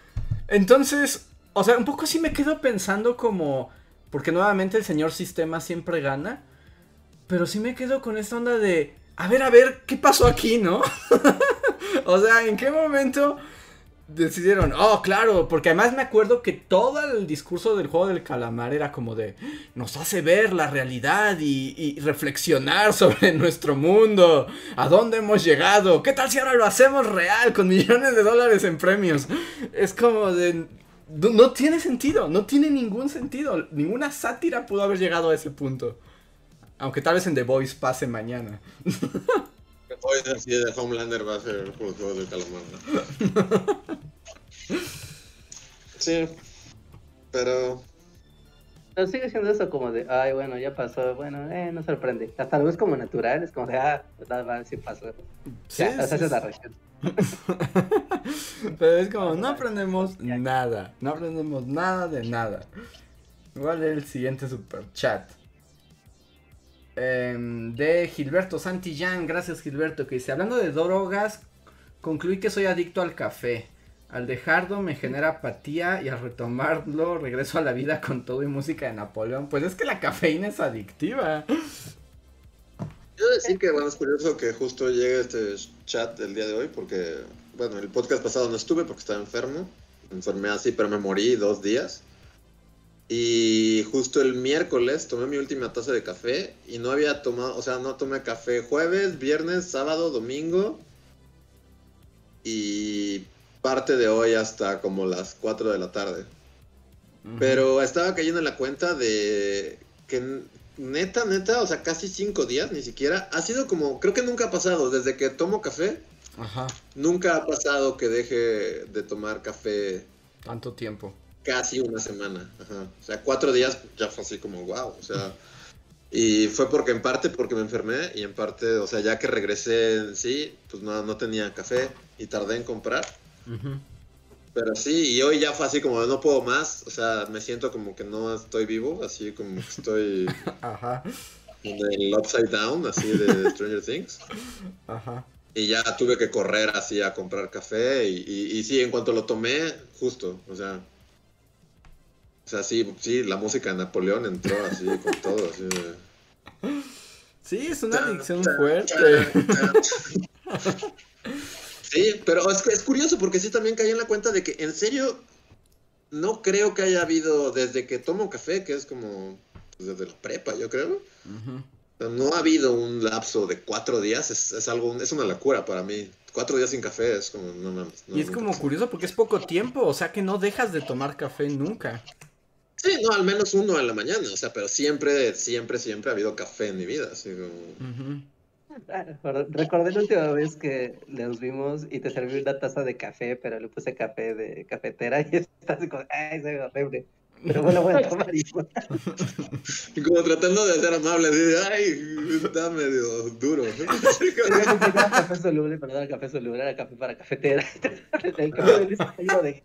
Entonces, o sea, un poco sí me quedo pensando como. Porque nuevamente el señor sistema siempre gana. Pero sí me quedo con esta onda de. A ver, a ver, ¿qué pasó aquí, no? <laughs> o sea, ¿en qué momento decidieron, oh, claro, porque además me acuerdo que todo el discurso del juego del calamar era como de, nos hace ver la realidad y, reflexionar <laughs> sobre nuestro mundo, a dónde hemos llegado, qué tal si ahora lo hacemos real con millones de dólares en premios. Es como de, no, tiene sentido, no tiene ningún sentido, ninguna sátira pudo haber llegado a ese punto. Aunque tal vez en The Voice pase mañana. <laughs> Hoy así de Homelander va a ser el juego del calamar. <laughs> sí, pero... Pero sigue siendo eso como de, ay, bueno, ya pasó, bueno, eh, no sorprende. Hasta lo ves como natural, es como de, ah, va, sí pasó. Sí, ya, sí, es la región. <laughs> Pero es como, no aprendemos nada, no aprendemos nada de nada. Igual el siguiente super chat. Em, de Gilberto Santillán, gracias Gilberto, que dice, hablando de drogas, concluí que soy adicto al café. Al dejarlo me genera apatía y al retomarlo regreso a la vida con todo y música de Napoleón. Pues es que la cafeína es adictiva. Quiero decir que, bueno, es curioso que justo llegue este chat el día de hoy porque, bueno, el podcast pasado no estuve porque estaba enfermo. Me enfermé así, pero me morí dos días. Y justo el miércoles tomé mi última taza de café y no había tomado, o sea, no tomé café jueves, viernes, sábado, domingo y parte de hoy hasta como las 4 de la tarde. Pero estaba cayendo en la cuenta de que neta, neta, o sea, casi 5 días, ni siquiera, ha sido como, creo que nunca ha pasado, desde que tomo café, nunca ha pasado que deje de tomar café. Tanto tiempo casi una semana. Ajá. O sea, cuatro días ya fue así como, wow. O sea, y fue porque en parte porque me enfermé y en parte, o sea, ya que regresé en sí, pues no, no tenía café y tardé en comprar. Pero sí, y hoy ya fue así como, no puedo más. O sea, me siento como que no estoy vivo, así como que estoy <laughs> Ajá. en el upside down, así de Stranger Things. Ajá. Y ya tuve que correr así a comprar café. Y, y, y sí, en cuanto lo tomé, justo, o sea. O sea, sí, sí, la música de Napoleón entró así con todo. Así de... Sí, es una adicción fuerte. Sí, pero es, es curioso porque sí también caí en la cuenta de que en serio no creo que haya habido desde que tomo café, que es como pues, desde la prepa, yo creo. No ha habido un lapso de cuatro días, es, es algo, es una locura para mí. Cuatro días sin café es como, no mames. no, Y es como curioso porque es poco tiempo, o sea que no dejas de tomar café nunca. Sí, no, al menos uno en la mañana, o sea, pero siempre, siempre, siempre ha habido café en mi vida, así como... Ah, re- Recordé la última vez que nos vimos y te serví una taza de café, pero le puse café de cafetera y <laughs> estás así como, ay, se ve horrible. Pero bueno, voy a <laughs> tomar igual. Y como tratando de ser amable, así de, ay, está medio duro. <laughs> Yo pensé que era café soluble, pero no era café soluble, era café para cafetera. El café de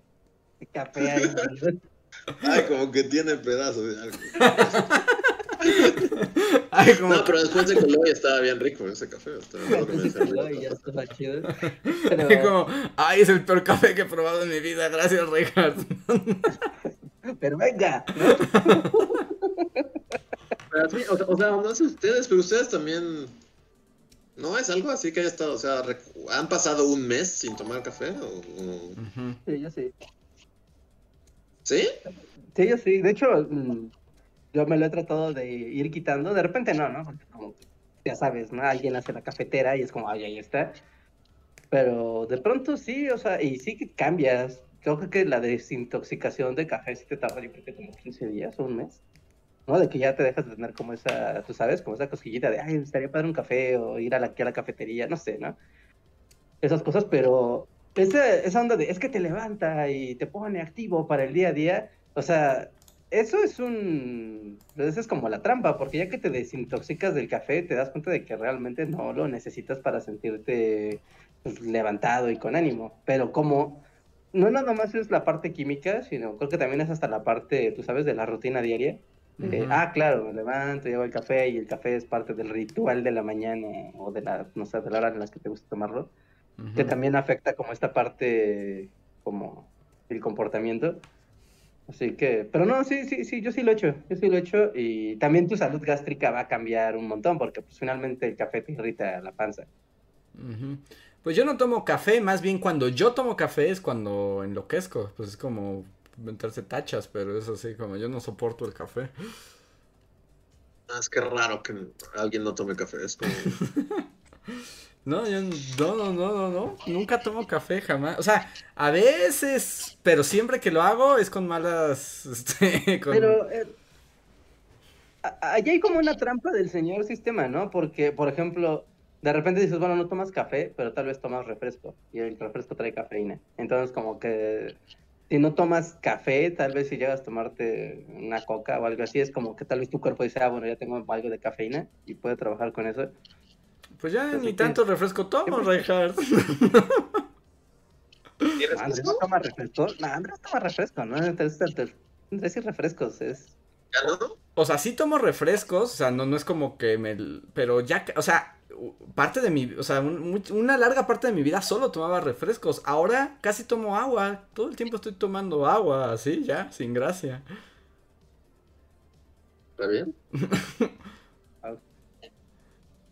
de café ahí. Ay, como que tiene pedazos de algo. Ay, como No, pero después de y estaba bien rico ese café. Estaba ya estaba chido. Ay, Pero, como, ay, es el peor café que he probado en mi vida, gracias, Richard. pero venga, ¿no? Pero sí, o, sea- o sea, no sé ustedes, pero ustedes también. ¿No es algo así que haya estado? O sea, ¿han pasado un mes sin tomar café? ¿O. Sí, yo sí. ¿Sí? Sí, yo sí. De hecho, mm, yo me lo he tratado de ir quitando. De repente no, ¿no? Porque como, ya sabes, ¿no? Alguien hace la cafetera y es como, ay, ahí está. Pero de pronto sí, o sea, y sí que cambias. Creo que la desintoxicación de café sí te tarda, yo creo que como 15 días o un mes. ¿No? De que ya te dejas de tener como esa, tú sabes, como esa cosquillita de, ay, estaría padre un café o ir a la, a la cafetería, no sé, ¿no? Esas cosas, pero esa, esa onda de, es que te levanta y te pone activo para el día a día, o sea, eso es un... Eso es como la trampa, porque ya que te desintoxicas del café, te das cuenta de que realmente no lo necesitas para sentirte pues, levantado y con ánimo. Pero como no nada más es la parte química, sino creo que también es hasta la parte, tú sabes, de la rutina diaria. Ah, claro, me levanto, llevo el café y el café es parte del ritual de la mañana o de la, no sé, de la hora en las que te gusta tomarlo que también afecta como esta parte, como el comportamiento. Así que, pero no, sí, sí, sí, yo sí lo he hecho, yo sí lo he hecho y también tu salud gástrica va a cambiar un montón porque pues finalmente el café te irrita la panza. Pues yo no tomo café, más bien cuando yo tomo café es cuando enloquezco. Pues es como inventarse tachas, pero es así como yo no soporto el café. Ah, es que raro que alguien no tome café. Es como... <laughs> No, yo no, no, no, no, nunca tomo café jamás. O sea, a veces, pero siempre que lo hago es con malas, <laughs> este. Pero eh, allí hay como una trampa del señor sistema, ¿no? Porque, por ejemplo, de repente dices, bueno, no tomas café, pero tal vez tomas refresco y el refresco trae cafeína. Entonces, como que si no tomas café, tal vez si llegas a tomarte una coca o algo así, es como que tal vez tu cuerpo dice, ah, bueno, ya tengo algo de cafeína y puede trabajar con eso. Pues ya Así ni que- tanto refresco tomo, Reinhardt. ¿Tienes Andrés gusto? no toma refresco. No, Andrés toma refresco, ¿no? Entonces, Andrés sí refrescos, es... ¿Ya no? O sea, sí tomo refrescos, o sea, no, no es como que me... Pero ya, que- o sea, parte de mi... O sea, un- una larga parte de mi vida solo tomaba refrescos. Ahora casi tomo agua. Todo el tiempo estoy tomando agua, así, ya, sin gracia. ¿Está bien? <laughs>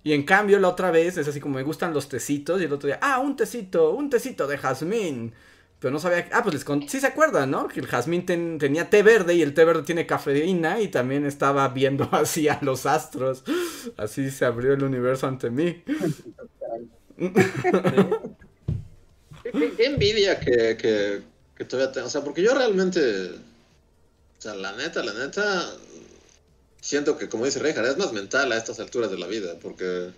Y en cambio, la otra vez es así como me gustan los tecitos. Y el otro día, ah, un tecito, un tecito de jazmín. Pero no sabía. Ah, pues les conté. Sí se acuerdan, ¿no? Que el jazmín ten- tenía té verde y el té verde tiene cafeína. Y también estaba viendo <laughs> así a los astros. Así se abrió el universo ante mí. <laughs> Qué, qué- qué envidia que, que, que todavía tengo. O sea, porque yo realmente. O sea, la neta, la neta. Siento que, como dice Rejar, es más mental a estas alturas de la vida. Porque.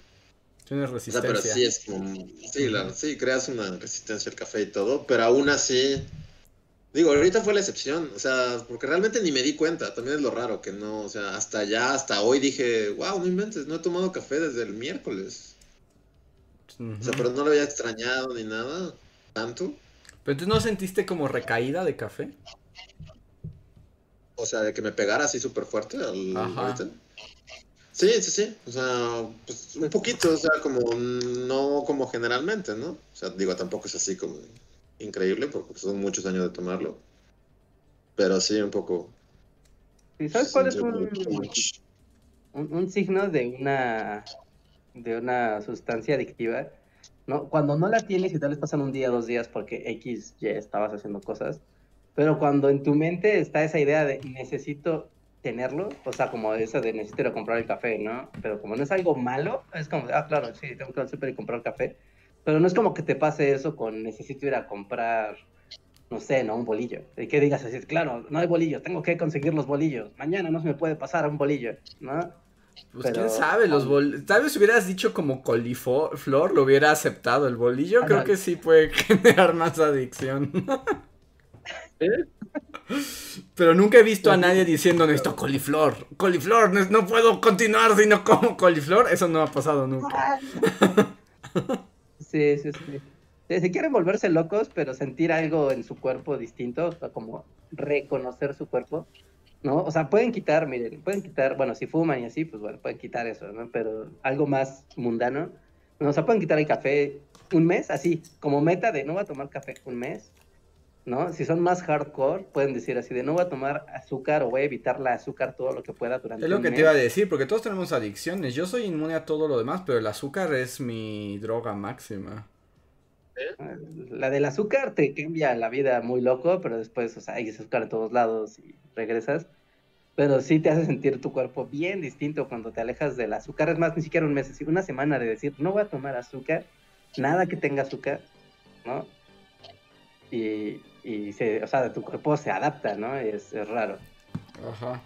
Tienes O sea, resistencia. pero sí es como. Sí, la- sí, creas una resistencia al café y todo. Pero aún así. Digo, ahorita fue la excepción. O sea, porque realmente ni me di cuenta. También es lo raro que no. O sea, hasta ya, hasta hoy dije, wow, no inventes, no he tomado café desde el miércoles. O sea, pero no lo había extrañado ni nada. Tanto. Pero entonces no sentiste como recaída de café. O sea, de que me pegara así súper fuerte al Ajá. ahorita. Sí, sí, sí. O sea, pues un poquito, o sea, como no como generalmente, ¿no? O sea, digo, tampoco es así como increíble porque son muchos años de tomarlo. Pero sí, un poco. ¿Y sabes cuál es un, un, signo de una de una sustancia adictiva? ¿no? Cuando no la tienes y tal vez pasan un día, dos días porque X, Y estabas haciendo cosas, pero cuando en tu mente está esa idea de necesito tenerlo, o sea, como esa de necesito comprar el café, ¿no? Pero como no es algo malo, es como, ah, claro, sí, tengo que ir al súper y comprar café, pero no es como que te pase eso con necesito ir a comprar, no sé, ¿no? Un bolillo. Y que digas así, claro, no hay bolillo, tengo que conseguir los bolillos, mañana no se me puede pasar un bolillo, ¿no? Pues quién sabe, los bol... tal vez hubieras dicho como coliflor, lo hubiera aceptado. El bolillo creo que sí puede <laughs> generar más adicción. Pero nunca he visto a nadie diciendo necesito coliflor. Coliflor, no, puedo continuar si no como coliflor. Eso no ha pasado nunca. <laughs> Sí, sí, sí. Si quieren volverse locos, pero sentir algo en su cuerpo distinto, como reconocer su cuerpo, ¿no? O sea, pueden quitar, miren, pueden quitar, bueno, si fuman y así, pues bueno, pueden quitar eso, ¿no? Pero algo más mundano, ¿no? o sea, pueden quitar el café un mes, así, como meta de no voy a tomar café un mes, ¿no? Si son más hardcore, pueden decir así de no voy a tomar azúcar o voy a evitar la azúcar todo lo que pueda durante Es lo que te iba a decir, porque todos tenemos adicciones. Yo soy inmune a todo lo demás, pero el azúcar es mi droga máxima. La del azúcar te cambia la vida muy loco, pero después, o sea, hay azúcar en todos lados y regresas. Pero sí te hace sentir tu cuerpo bien distinto cuando te alejas del azúcar. Es más, ni siquiera un mes, una semana de decir, no voy a tomar azúcar, nada que tenga azúcar, ¿no? Y, y se, o sea, tu cuerpo se adapta, ¿no? es, es raro. Ajá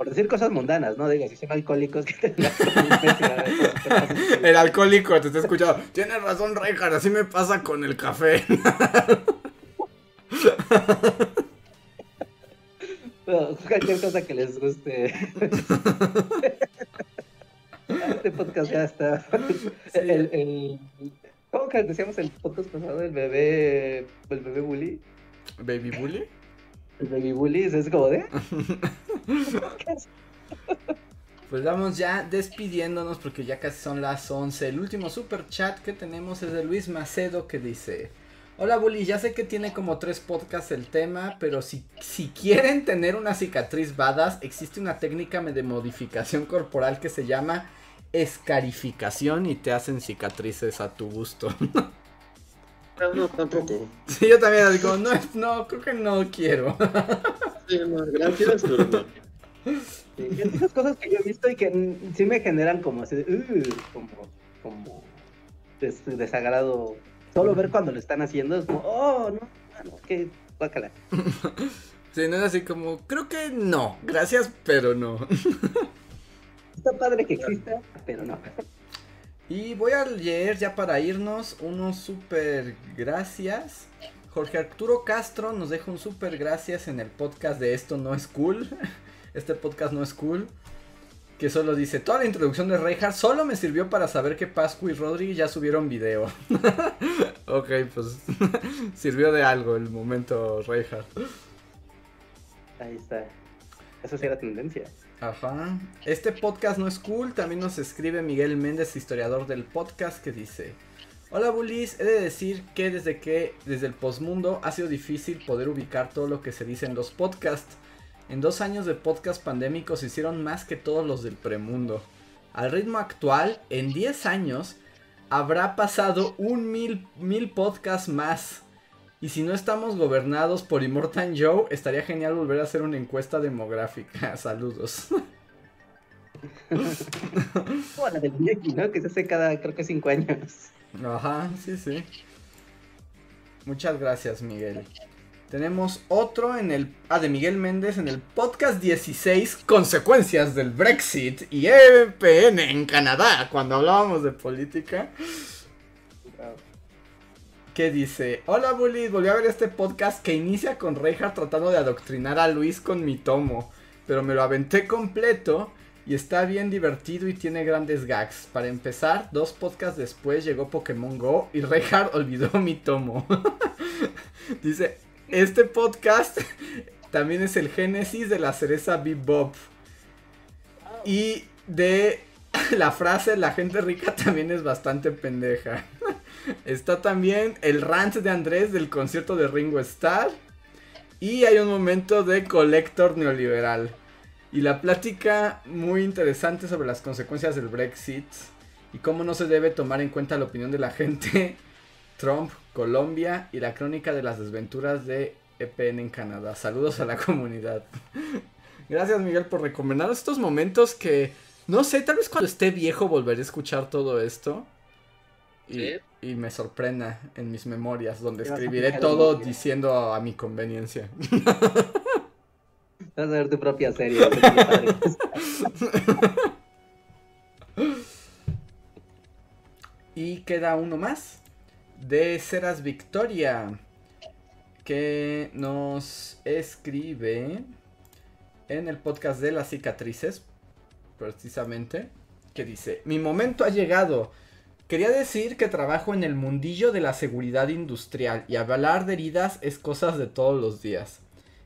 por decir cosas mundanas, ¿no? Digo, si son alcohólicos <laughs> que te <laughs> El alcohólico te está escuchando. Tienes razón, Reinhardt, así me pasa con el café. <laughs> cualquier cosa que les guste. este podcast ya está. El, el, ¿Cómo que decíamos el podcast pasado? El bebé. El bebé bully. ¿Baby bully? El baby bully es como de. <laughs> Pues vamos ya despidiéndonos porque ya casi son las 11. El último super chat que tenemos es de Luis Macedo que dice: Hola Bully, ya sé que tiene como tres podcasts el tema, pero si, si quieren tener una cicatriz badass, existe una técnica de modificación corporal que se llama escarificación y te hacen cicatrices a tu gusto. No, no, tampoco. Sí, yo también digo, no, no, creo que no quiero. Sí, no, gracias, pero no. Sí, esas cosas que yo he visto y que sí me generan como así, uh, como, como desagrado. Solo ver cuando lo están haciendo es como, oh, no, no, que guácala. Sí, no es así como, creo que no, gracias, pero no. Está padre que exista, pero no. Y voy a leer ya para irnos unos super gracias. Jorge Arturo Castro nos deja un super gracias en el podcast de Esto No es Cool. <laughs> Este podcast no es cool. Que solo dice, toda la introducción de Reinhardt solo me sirvió para saber que Pascu y Rodri ya subieron video. <laughs> ok, pues <laughs> sirvió de algo el momento Reinhardt. Ahí está. Eso sí era tendencia. Ajá. Este podcast no es cool. También nos escribe Miguel Méndez, historiador del podcast, que dice... Hola Bullies, he de decir que desde que desde el postmundo ha sido difícil poder ubicar todo lo que se dice en los podcasts. En dos años de podcast pandémicos hicieron más que todos los del premundo. Al ritmo actual, en 10 años, habrá pasado un mil, mil podcasts más. Y si no estamos gobernados por Immortan Joe, estaría genial volver a hacer una encuesta demográfica. <laughs> Saludos. Como la del ¿no? Que se hace cada, creo que 5 años. Ajá, sí, sí. Muchas gracias, Miguel. Tenemos otro en el. Ah, de Miguel Méndez en el podcast 16, Consecuencias del Brexit y EPN en Canadá, cuando hablábamos de política. ¿Qué dice? Hola Bully, volví a ver este podcast que inicia con Reinhardt tratando de adoctrinar a Luis con mi tomo, pero me lo aventé completo y está bien divertido y tiene grandes gags. Para empezar, dos podcasts después llegó Pokémon Go y Reinhardt olvidó <laughs> mi tomo. <laughs> dice, este podcast también es el génesis de la cereza Bebop. Y de <laughs> la frase la gente rica también es bastante pendeja. Está también el rant de Andrés del concierto de Ringo Starr. Y hay un momento de Collector Neoliberal. Y la plática muy interesante sobre las consecuencias del Brexit y cómo no se debe tomar en cuenta la opinión de la gente. <laughs> Trump, Colombia y la crónica de las desventuras de EPN en Canadá. Saludos a la comunidad. <laughs> Gracias Miguel por recomendar estos momentos que, no sé, tal vez cuando esté viejo volveré a escuchar todo esto. Y, y me sorprenda en mis memorias, donde escribiré todo diciendo a mi conveniencia. Vas a ver tu propia serie. <laughs> y queda uno más de Ceras Victoria que nos escribe en el podcast de las cicatrices precisamente que dice mi momento ha llegado Quería decir que trabajo en el mundillo de la seguridad industrial y hablar de heridas es cosas de todos los días.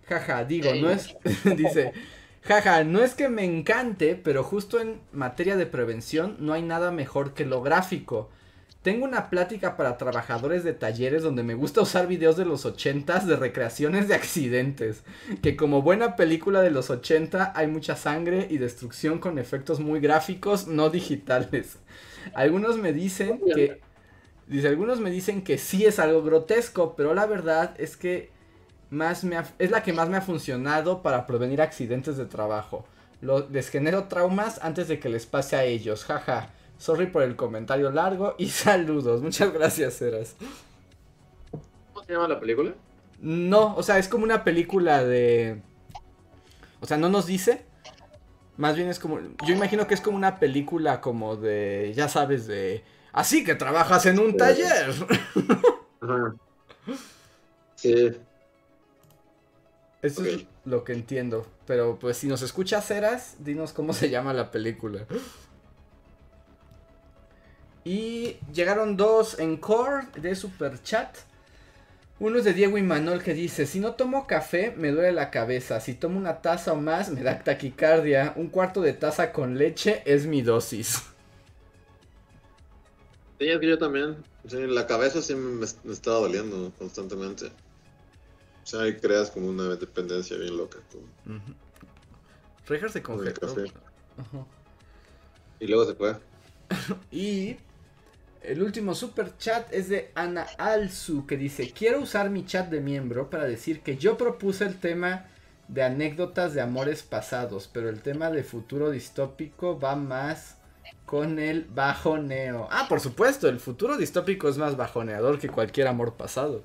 Jaja, digo, no es. <laughs> dice. Jaja, no es que me encante, pero justo en materia de prevención no hay nada mejor que lo gráfico. Tengo una plática para trabajadores de talleres donde me gusta usar videos de los 80 de recreaciones de accidentes. Que como buena película de los 80 hay mucha sangre y destrucción con efectos muy gráficos, no digitales. Algunos me dicen que... Dice, algunos me dicen que sí es algo grotesco, pero la verdad es que más me es la que más me ha funcionado para prevenir accidentes de trabajo. Lo, les genero traumas antes de que les pase a ellos. Jaja. Sorry por el comentario largo y <laughs> saludos. Muchas gracias, Eras. ¿Cómo se llama la película? No, o sea, es como una película de... O sea, no nos dice. Más bien es como... Yo imagino que es como una película como de... Ya sabes, de... Así que trabajas en un taller. Ajá. Sí. Eso es lo que entiendo. Pero pues si nos escuchas, Eras, dinos cómo se llama la película. Y llegaron dos en core de super chat. Uno es de Diego y Manuel que dice, si no tomo café me duele la cabeza, si tomo una taza o más me da taquicardia, un cuarto de taza con leche es mi dosis. Sí, es que yo también. Sí, la cabeza sí me, me estaba doliendo constantemente. O sea, ahí creas como una dependencia bien loca. Como... Uh -huh. se con el congeló. café. Y luego se fue. <laughs> Y el último super chat es de Ana Alzu que dice, quiero usar mi chat de miembro para decir que yo propuse el tema de anécdotas de amores pasados, pero el tema de futuro distópico va más con el bajoneo. Ah, por supuesto, el futuro distópico es más bajoneador que cualquier amor pasado.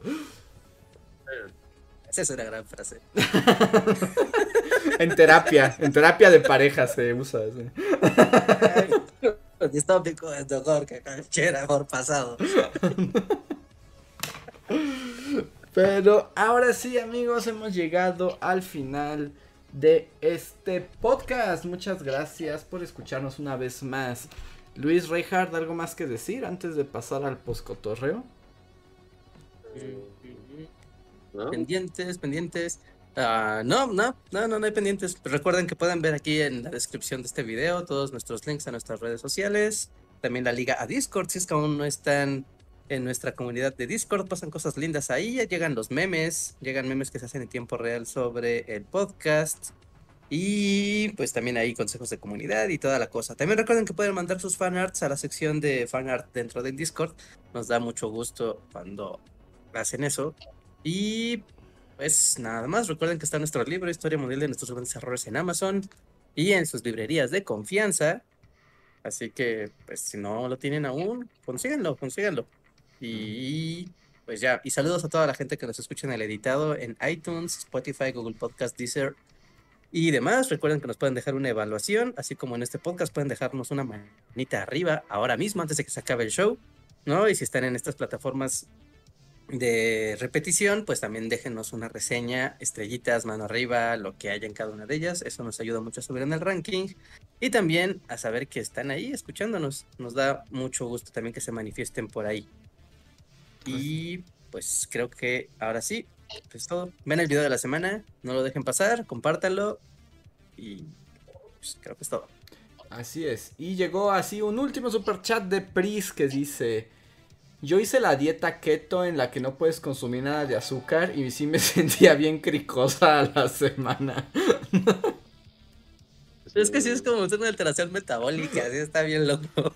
Esa es una gran frase. <laughs> en terapia, en terapia de pareja se usa. ¿sí? Distópico es mejor que cualquier amor pasado. <laughs> Pero ahora sí, amigos, hemos llegado al final de este podcast. Muchas gracias por escucharnos una vez más. Luis Reinhardt, ¿algo más que decir antes de pasar al poscotorreo? ¿No? Pendientes, pendientes. Uh, no, no, no, no, no hay pendientes. Recuerden que pueden ver aquí en la descripción de este video todos nuestros links a nuestras redes sociales. También la liga a Discord, si es que aún no están en nuestra comunidad de Discord, pasan cosas lindas ahí. Ya llegan los memes, llegan memes que se hacen en tiempo real sobre el podcast. Y pues también hay consejos de comunidad y toda la cosa. También recuerden que pueden mandar sus fanarts a la sección de fanart dentro del Discord. Nos da mucho gusto cuando hacen eso. Y pues nada más, recuerden que está nuestro libro Historia Mundial de nuestros grandes errores en Amazon y en sus librerías de confianza. Así que, pues si no lo tienen aún, consíganlo, consíganlo. Y pues ya, y saludos a toda la gente que nos escucha en el editado en iTunes, Spotify, Google Podcast, Deezer y demás. Recuerden que nos pueden dejar una evaluación, así como en este podcast pueden dejarnos una manita arriba ahora mismo antes de que se acabe el show, ¿no? Y si están en estas plataformas de repetición, pues también déjenos una reseña, estrellitas, mano arriba, lo que haya en cada una de ellas. Eso nos ayuda mucho a subir en el ranking y también a saber que están ahí escuchándonos. Nos da mucho gusto también que se manifiesten por ahí. Y pues creo que ahora sí, es todo. Ven el video de la semana, no lo dejen pasar, compártanlo y pues creo que es todo. Así es. Y llegó así un último super chat de Pris que dice... Yo hice la dieta keto en la que no puedes consumir nada de azúcar y sí me <laughs> sentía bien cricosa a la semana. Es que sí es como una alteración metabólica, así está bien loco. <laughs>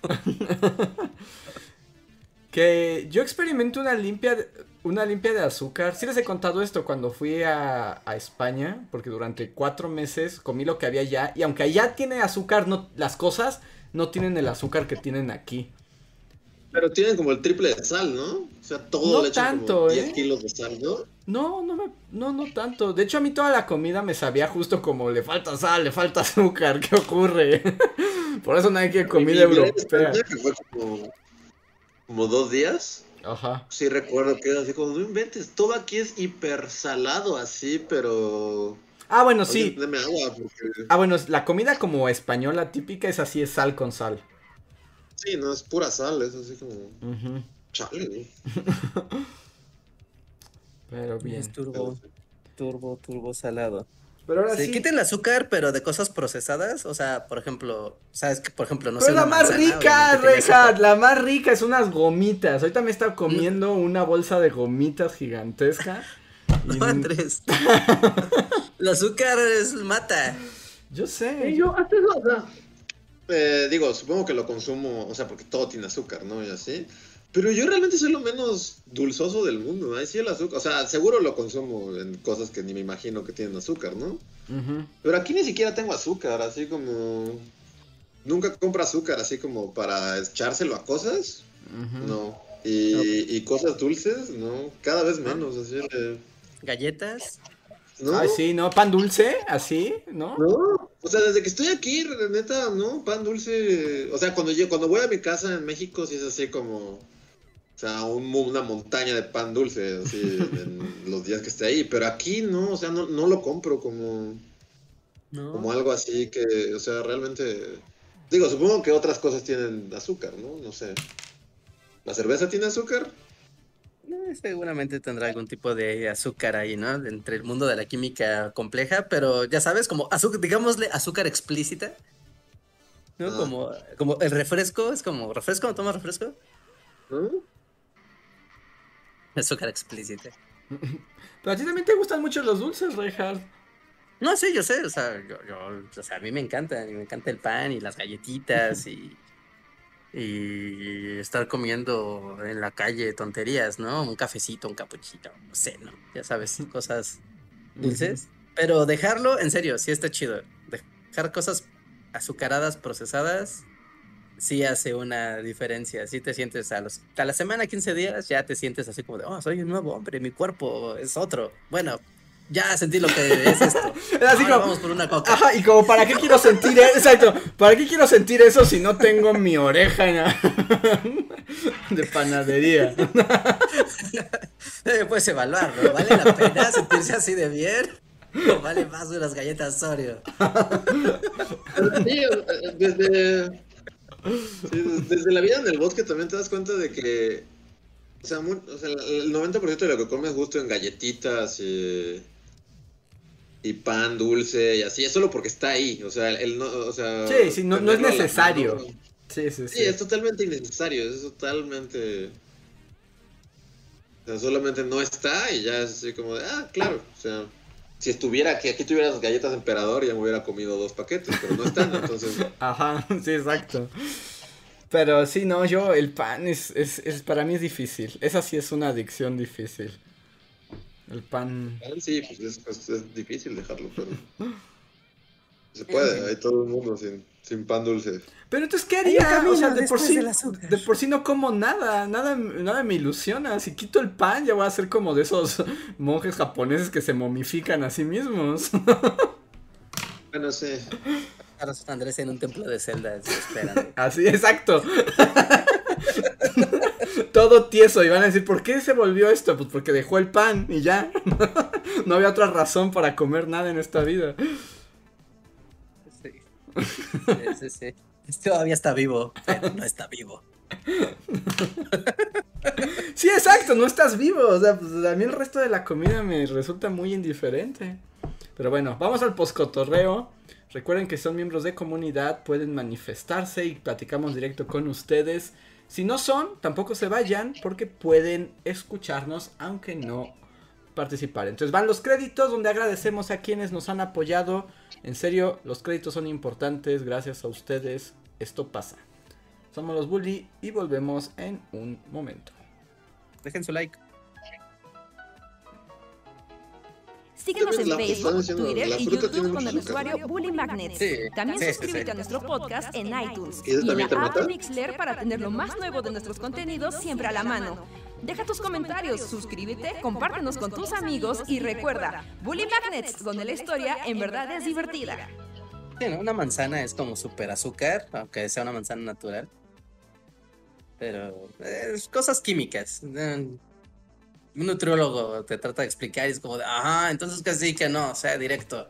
que yo experimento una limpia, una limpia de azúcar. Sí les he contado esto cuando fui a, a, España, porque durante cuatro meses comí lo que había allá. Y aunque allá tiene azúcar, no, las cosas no tienen el azúcar que tienen aquí. Pero tienen como el triple de sal, ¿no? O sea, todo no le echan tanto, como ¿eh? 10 kilos de sal, ¿no? No, no, me, no, no tanto. De hecho, a mí toda la comida me sabía justo como le falta sal, le falta <laughs> azúcar. ¿Qué ocurre? <laughs> Por eso nadie quiere comida Mi- mi europea. que fue como, como dos días. Ajá. Sí recuerdo que era así como, no inventes, todo aquí es hiper salado así, pero... Ah, bueno, Oye, sí. Deme agua, porque... Ah, bueno, la comida como española típica es así, es sal con sal. Sí, no, es pura sal, es así como... Chale, güey. <laughs> Pero bien. Es turbo, turbo, turbo salado. Pero ahora Se sí. quita el azúcar, pero de cosas procesadas. O sea, por ejemplo, sabes que, por ejemplo, no Pero sé. la una más manzana, rica, obviamente tiene Reja, azúcar. la más rica es unas gomitas. Ahorita me está comiendo una bolsa de gomitas gigantesca. <laughs> y- No, Andrés. <laughs> el azúcar es mata. Yo sé. Y yo, antes, o sea, eh, digo, supongo que lo consumo, o sea, porque todo tiene azúcar, ¿no? Y así. Pero yo realmente soy lo menos dulzoso del mundo. Ahí sí el azúcar, o sea, seguro lo consumo en cosas que ni me imagino que tienen azúcar, ¿no? Pero aquí ni siquiera tengo azúcar, así como... Nunca compro azúcar así como para echárselo a cosas, no. Y, y cosas dulces, no. Cada vez menos, así de... Galletas. ¿No? Ay, sí, ¿no? Pan dulce, así, ¿no? No, o sea, desde que estoy aquí, neta, no, pan dulce. O sea, cuando yo, cuando voy a mi casa en México, sí es así como, o sea, un una montaña de pan dulce, así, <laughs> en los días que esté ahí. Pero aquí no, o sea, no, no lo compro como, No. como algo así que, o sea, realmente, digo, supongo que otras cosas tienen azúcar, ¿no? No sé. ¿La cerveza tiene azúcar? Eh, Seguramente tendrá algún tipo de azúcar ahí, ¿no? Entre el mundo de la química compleja, pero ya sabes, como azúcar, digámosle azúcar explícita. ¿No? Ah. Como, como el refresco, es como, ¿refresco? ¿No tomas refresco? ¿No? Azúcar explícita. <laughs> Pero a ti también te gustan mucho los dulces, Reinhard. No, sí, yo sé, o sea, yo, yo- o sea, a mí me encanta, a mí me encanta el pan y las galletitas y, y estar comiendo en la calle tonterías, ¿no? Un cafecito, un capuchito, no sé, ¿no? Ya sabes, cosas dulces. Pero dejarlo, en serio, sí está chido. Dejar cosas azucaradas, procesadas, sí hace una diferencia. Sí te sientes a los a la semana, 15 días, ya te sientes así como de, oh, soy un nuevo hombre, mi cuerpo es otro. Bueno, ya sentí lo que es esto. <laughs> Así Ahora como- vamos por una coca. Ajá, y como para qué quiero sentir eso, exacto, ¿para qué quiero sentir eso si no tengo mi oreja en- <laughs> de panadería? <laughs> Puedes evaluarlo. ¿Vale la pena sentirse así de bien? ¿O vale más unas galletas Oreo? Sí, desde, desde la vida en el bosque también te das cuenta de que, o sea, mu- o sea, el 90% de lo que comes gusto en galletitas y, y pan dulce y así, es solo porque está ahí, o sea, el no, o sea, Sí, sí, no- no es necesario. mano. Sí, sí, Sí, sí. es totalmente innecesario, es totalmente... O sea, solamente no está y ya es así como de, ah, claro, o sea, si estuviera aquí, aquí tuviera las galletas de emperador ya me hubiera comido dos paquetes, pero no están, entonces... <laughs> Ajá, sí, exacto. Pero sí, no, yo, el pan es, es, es, para mí es difícil. Esa sí es una adicción difícil. El pan. Sí, pues es, es- es difícil dejarlo, pero... <laughs> Se puede, hay todo el mundo sin, sin pan dulce. Pero entonces, ¿qué haría? O sea, de por sí, de por sí no como nada, nada, nada me ilusiona. Si quito el pan, ya voy a ser como de esos <laughs> monjes japoneses que se momifican a sí mismos. <laughs> Bueno, sí. Ahora Andrés en un templo de así, esperando. Así, exacto. Todo tieso y van a decir, ¿por qué se volvió esto? Pues porque dejó el pan y ya. <laughs> no había otra razón para comer nada en esta vida. Sí. Sí, sí, sí. Todavía está vivo, pero no está vivo. <laughs> Sí, exacto, no estás vivo. O sea, pues a mí el resto de la comida me resulta muy indiferente. Pero bueno, vamos al poscotorreo. Recuerden que son miembros de comunidad, pueden manifestarse y platicamos directo con ustedes Si no son, tampoco se vayan porque pueden escucharnos aunque no participar. Entonces van los créditos donde agradecemos a quienes nos han apoyado. En serio, los créditos son importantes. Gracias a ustedes, esto pasa. Somos los Bully y volvemos en un momento. Dejen su like. Síguenos en Facebook, Twitter y YouTube con el usuario Bully Magnets. también suscríbete a nuestro podcast en iTunes y, en la app Mixler para tener lo más nuevo de nuestros contenidos siempre a la mano. Deja tus comentarios, suscríbete, compártenos con tus amigos y recuerda, Bully Magnets, donde la historia en verdad es divertida. una manzana es como super azúcar, aunque sea una manzana natural. Pero es cosas químicas. Un nutriólogo te trata de explicar y es como de, ajá, entonces que sí, que no, o sea, directo.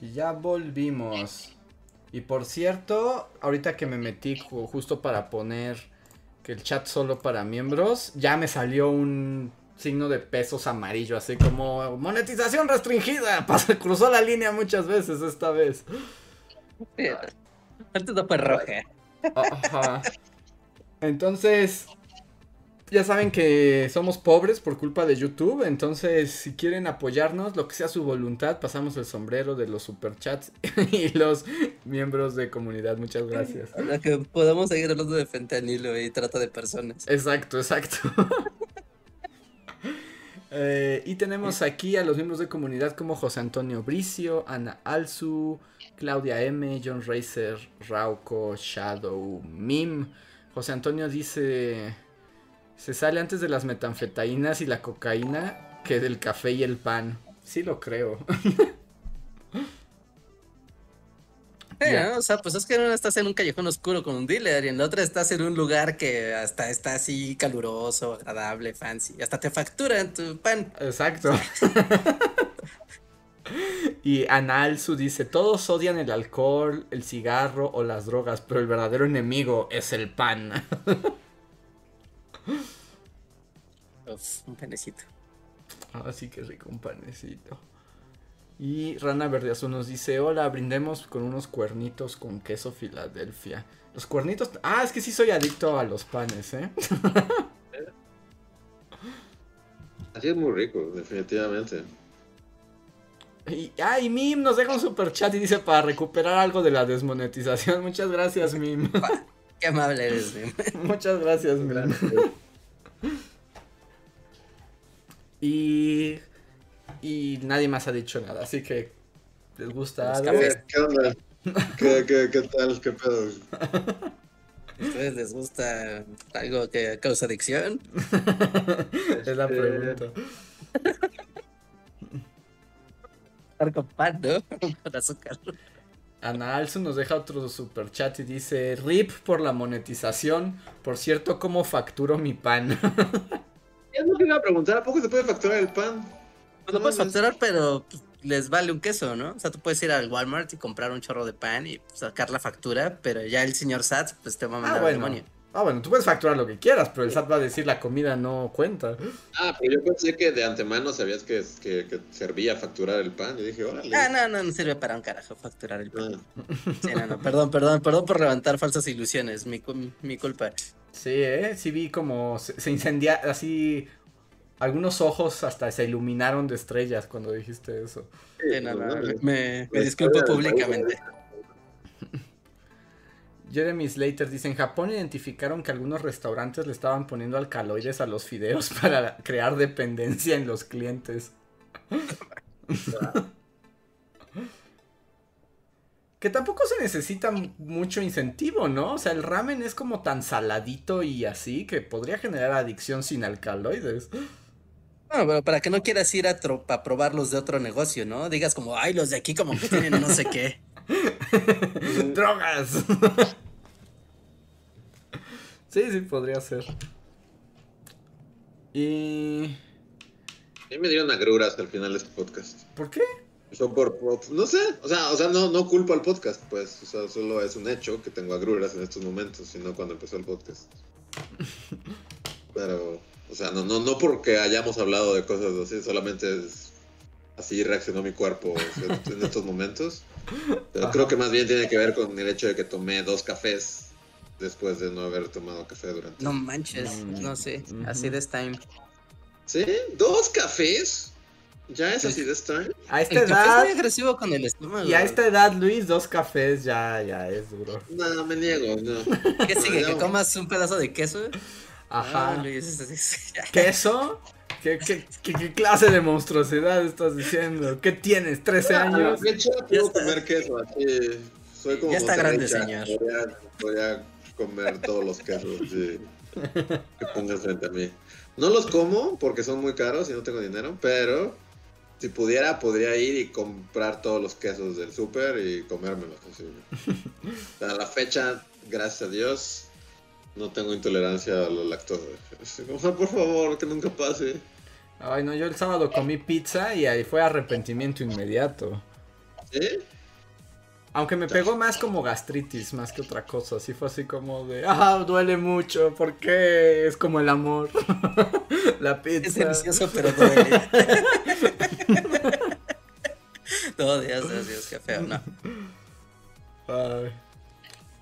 Ya volvimos. Y por cierto, ahorita que me metí justo para poner que el chat solo para miembros, ya me salió un signo de pesos amarillo, así como monetización restringida. <laughs> cruzó la línea muchas veces esta vez. Antes no fue roja. Ajá. Entonces, ya saben que somos pobres por culpa de YouTube, entonces si quieren apoyarnos, lo que sea su voluntad, pasamos el sombrero de los superchats <laughs> y los miembros de comunidad. Muchas gracias. Para que podamos seguir hablando de fentanilo y trata de personas. Exacto, exacto. <laughs> Eh, y tenemos aquí a los miembros de comunidad como José Antonio Bricio, Ana Alzu, Claudia M, John Racer, Rauco, Shadow, Mim. José Antonio dice se sale antes de las metanfetainas y la cocaína que del café y el pan. Sí lo creo. <laughs> Eh, o sea, pues es que en una estás en un callejón oscuro con un dealer y en la otra estás en un lugar que hasta está así caluroso, agradable, fancy. Hasta te facturan tu pan. Exacto. <laughs> y Analsu dice, todos odian el alcohol, el cigarro o las drogas, pero el verdadero enemigo es el pan. <laughs> un panecito. Ah, sí que rico, un panecito. Y Rana Verde Azul nos dice, hola, brindemos con unos cuernitos con queso Filadelfia. Los cuernitos... Ah, es que sí soy adicto a los panes, ¿eh? <laughs> Así es muy rico, definitivamente. Y, ah, Mim nos deja un super chat y dice para recuperar algo de la desmonetización. <laughs> Muchas gracias, Mim. <laughs> Qué amable eres, <laughs> Muchas gracias, Y. Y nadie más ha dicho nada, así que. ¿Les gusta algo? ¿Qué, onda? ¿Qué, qué, qué tal? ¿Qué pedo? ¿A <laughs> ustedes les gusta algo que causa adicción? <laughs> es la pregunta. Estar pan, ¿no? Con azúcar. Ana Alson nos deja otro super chat y dice, RIP por la monetización. Por cierto, ¿cómo facturo mi pan? <laughs> es lo que iba a preguntar, ¿a poco se puede facturar el pan? Pues lo puedes facturar, pero pues, les vale un queso, ¿no? O sea, tú puedes ir al Walmart y comprar un chorro de pan y sacar la factura, pero ya el señor Sats pues te va a mandar ah, el demonio. Ah, bueno, tú puedes facturar lo que quieras, pero el SAT va a decir la comida no cuenta. Ah, pero yo pensé que de antemano sabías que, que, servía facturar el pan. Yo dije, órale. Ah, no, no, no sirve para un carajo facturar el pan. Ah. Sí, no, no, perdón, perdón, perdón por levantar falsas ilusiones, mi, mi culpa. Sí, eh, sí vi como se, se incendia, así, algunos ojos hasta se iluminaron de estrellas cuando dijiste eso. Sí, no, no, me, me disculpo públicamente. Jeremy Slater dice, en Japón identificaron que algunos restaurantes le estaban poniendo alcaloides a los fideos <laughs> para crear dependencia en los clientes. <laughs> que tampoco se necesita mucho incentivo, ¿no? O sea, el ramen es como tan saladito y así que podría generar adicción sin alcaloides. Bueno, pero para que no quieras ir a, a probar los de otro negocio, ¿no? Digas como, ay, los de aquí como que tienen no sé qué. <laughs> ¡Drogas! <laughs> sí, sí, podría ser. Y. A mí me dieron agruras al final de este podcast. ¿Por qué? por, no sé, o sea, o sea no, no culpo al podcast, pues, o sea, solo es un hecho que tengo agruras en estos momentos, sino cuando empezó el podcast. <laughs> Pero, o sea, no, no, no porque hayamos hablado de cosas así, solamente es así reaccionó mi cuerpo en <laughs> estos momentos. Pero creo que más bien tiene que ver con el hecho de que tomé dos cafés después de no haber tomado café durante. No manches, no sé, así de time. ¿Sí? ¿Dos cafés? ¿Ya es así de time? A esta El café es edad, muy agresivo con el estómago. y a esta edad, Luis, dos cafés ya, ya es duro. No, me niego, no. ¿Qué sigue? No, ¿Que no. comas un pedazo de queso? Ajá. Ah, Luis. ¿Queso? ¿Qué, qué, qué, qué clase de monstruosidad estás diciendo? ¿Qué tienes? ¿13 A la años? fecha Ya puedo comer queso, así. Soy como Ya está grande, señor. Podría, podría comer todos los quesos sí, <laughs> que pongas frente a mí. No los como porque son muy caros y no tengo dinero, pero si pudiera, podría ir y comprar todos los quesos del súper y comérmelos. Así. <laughs> A la fecha, gracias a Dios, no tengo intolerancia a la lactosa. "Ah, por favor, que nunca pase. Ay, no, yo el sábado comí pizza y ahí fue arrepentimiento inmediato. ¿Sí? Aunque me pegó más como gastritis, más que otra cosa. Así fue así como de, ah, duele mucho, ¿por qué? Es como el amor. <laughs> La pizza. Es delicioso, pero duele. <laughs> no, Dios, Dios, Dios, qué feo, no. Ay.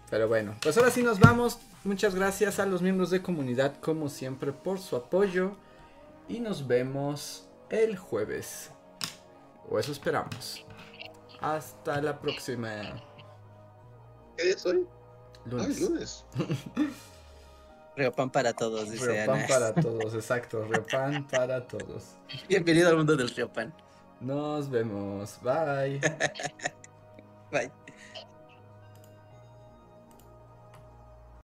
Pero bueno, pues ahora sí nos vamos. Muchas gracias a los miembros de comunidad, como siempre, por su apoyo. Y nos vemos el jueves. O eso esperamos. Hasta la próxima. ¿Qué día es hoy? Ah, Lunes. es lunes. <laughs> Riopan para todos, dice Riopan Ana. para <laughs> todos, exacto. Riopan para todos. Bienvenido al mundo del Riopan. Nos vemos. Bye. <laughs> Bye.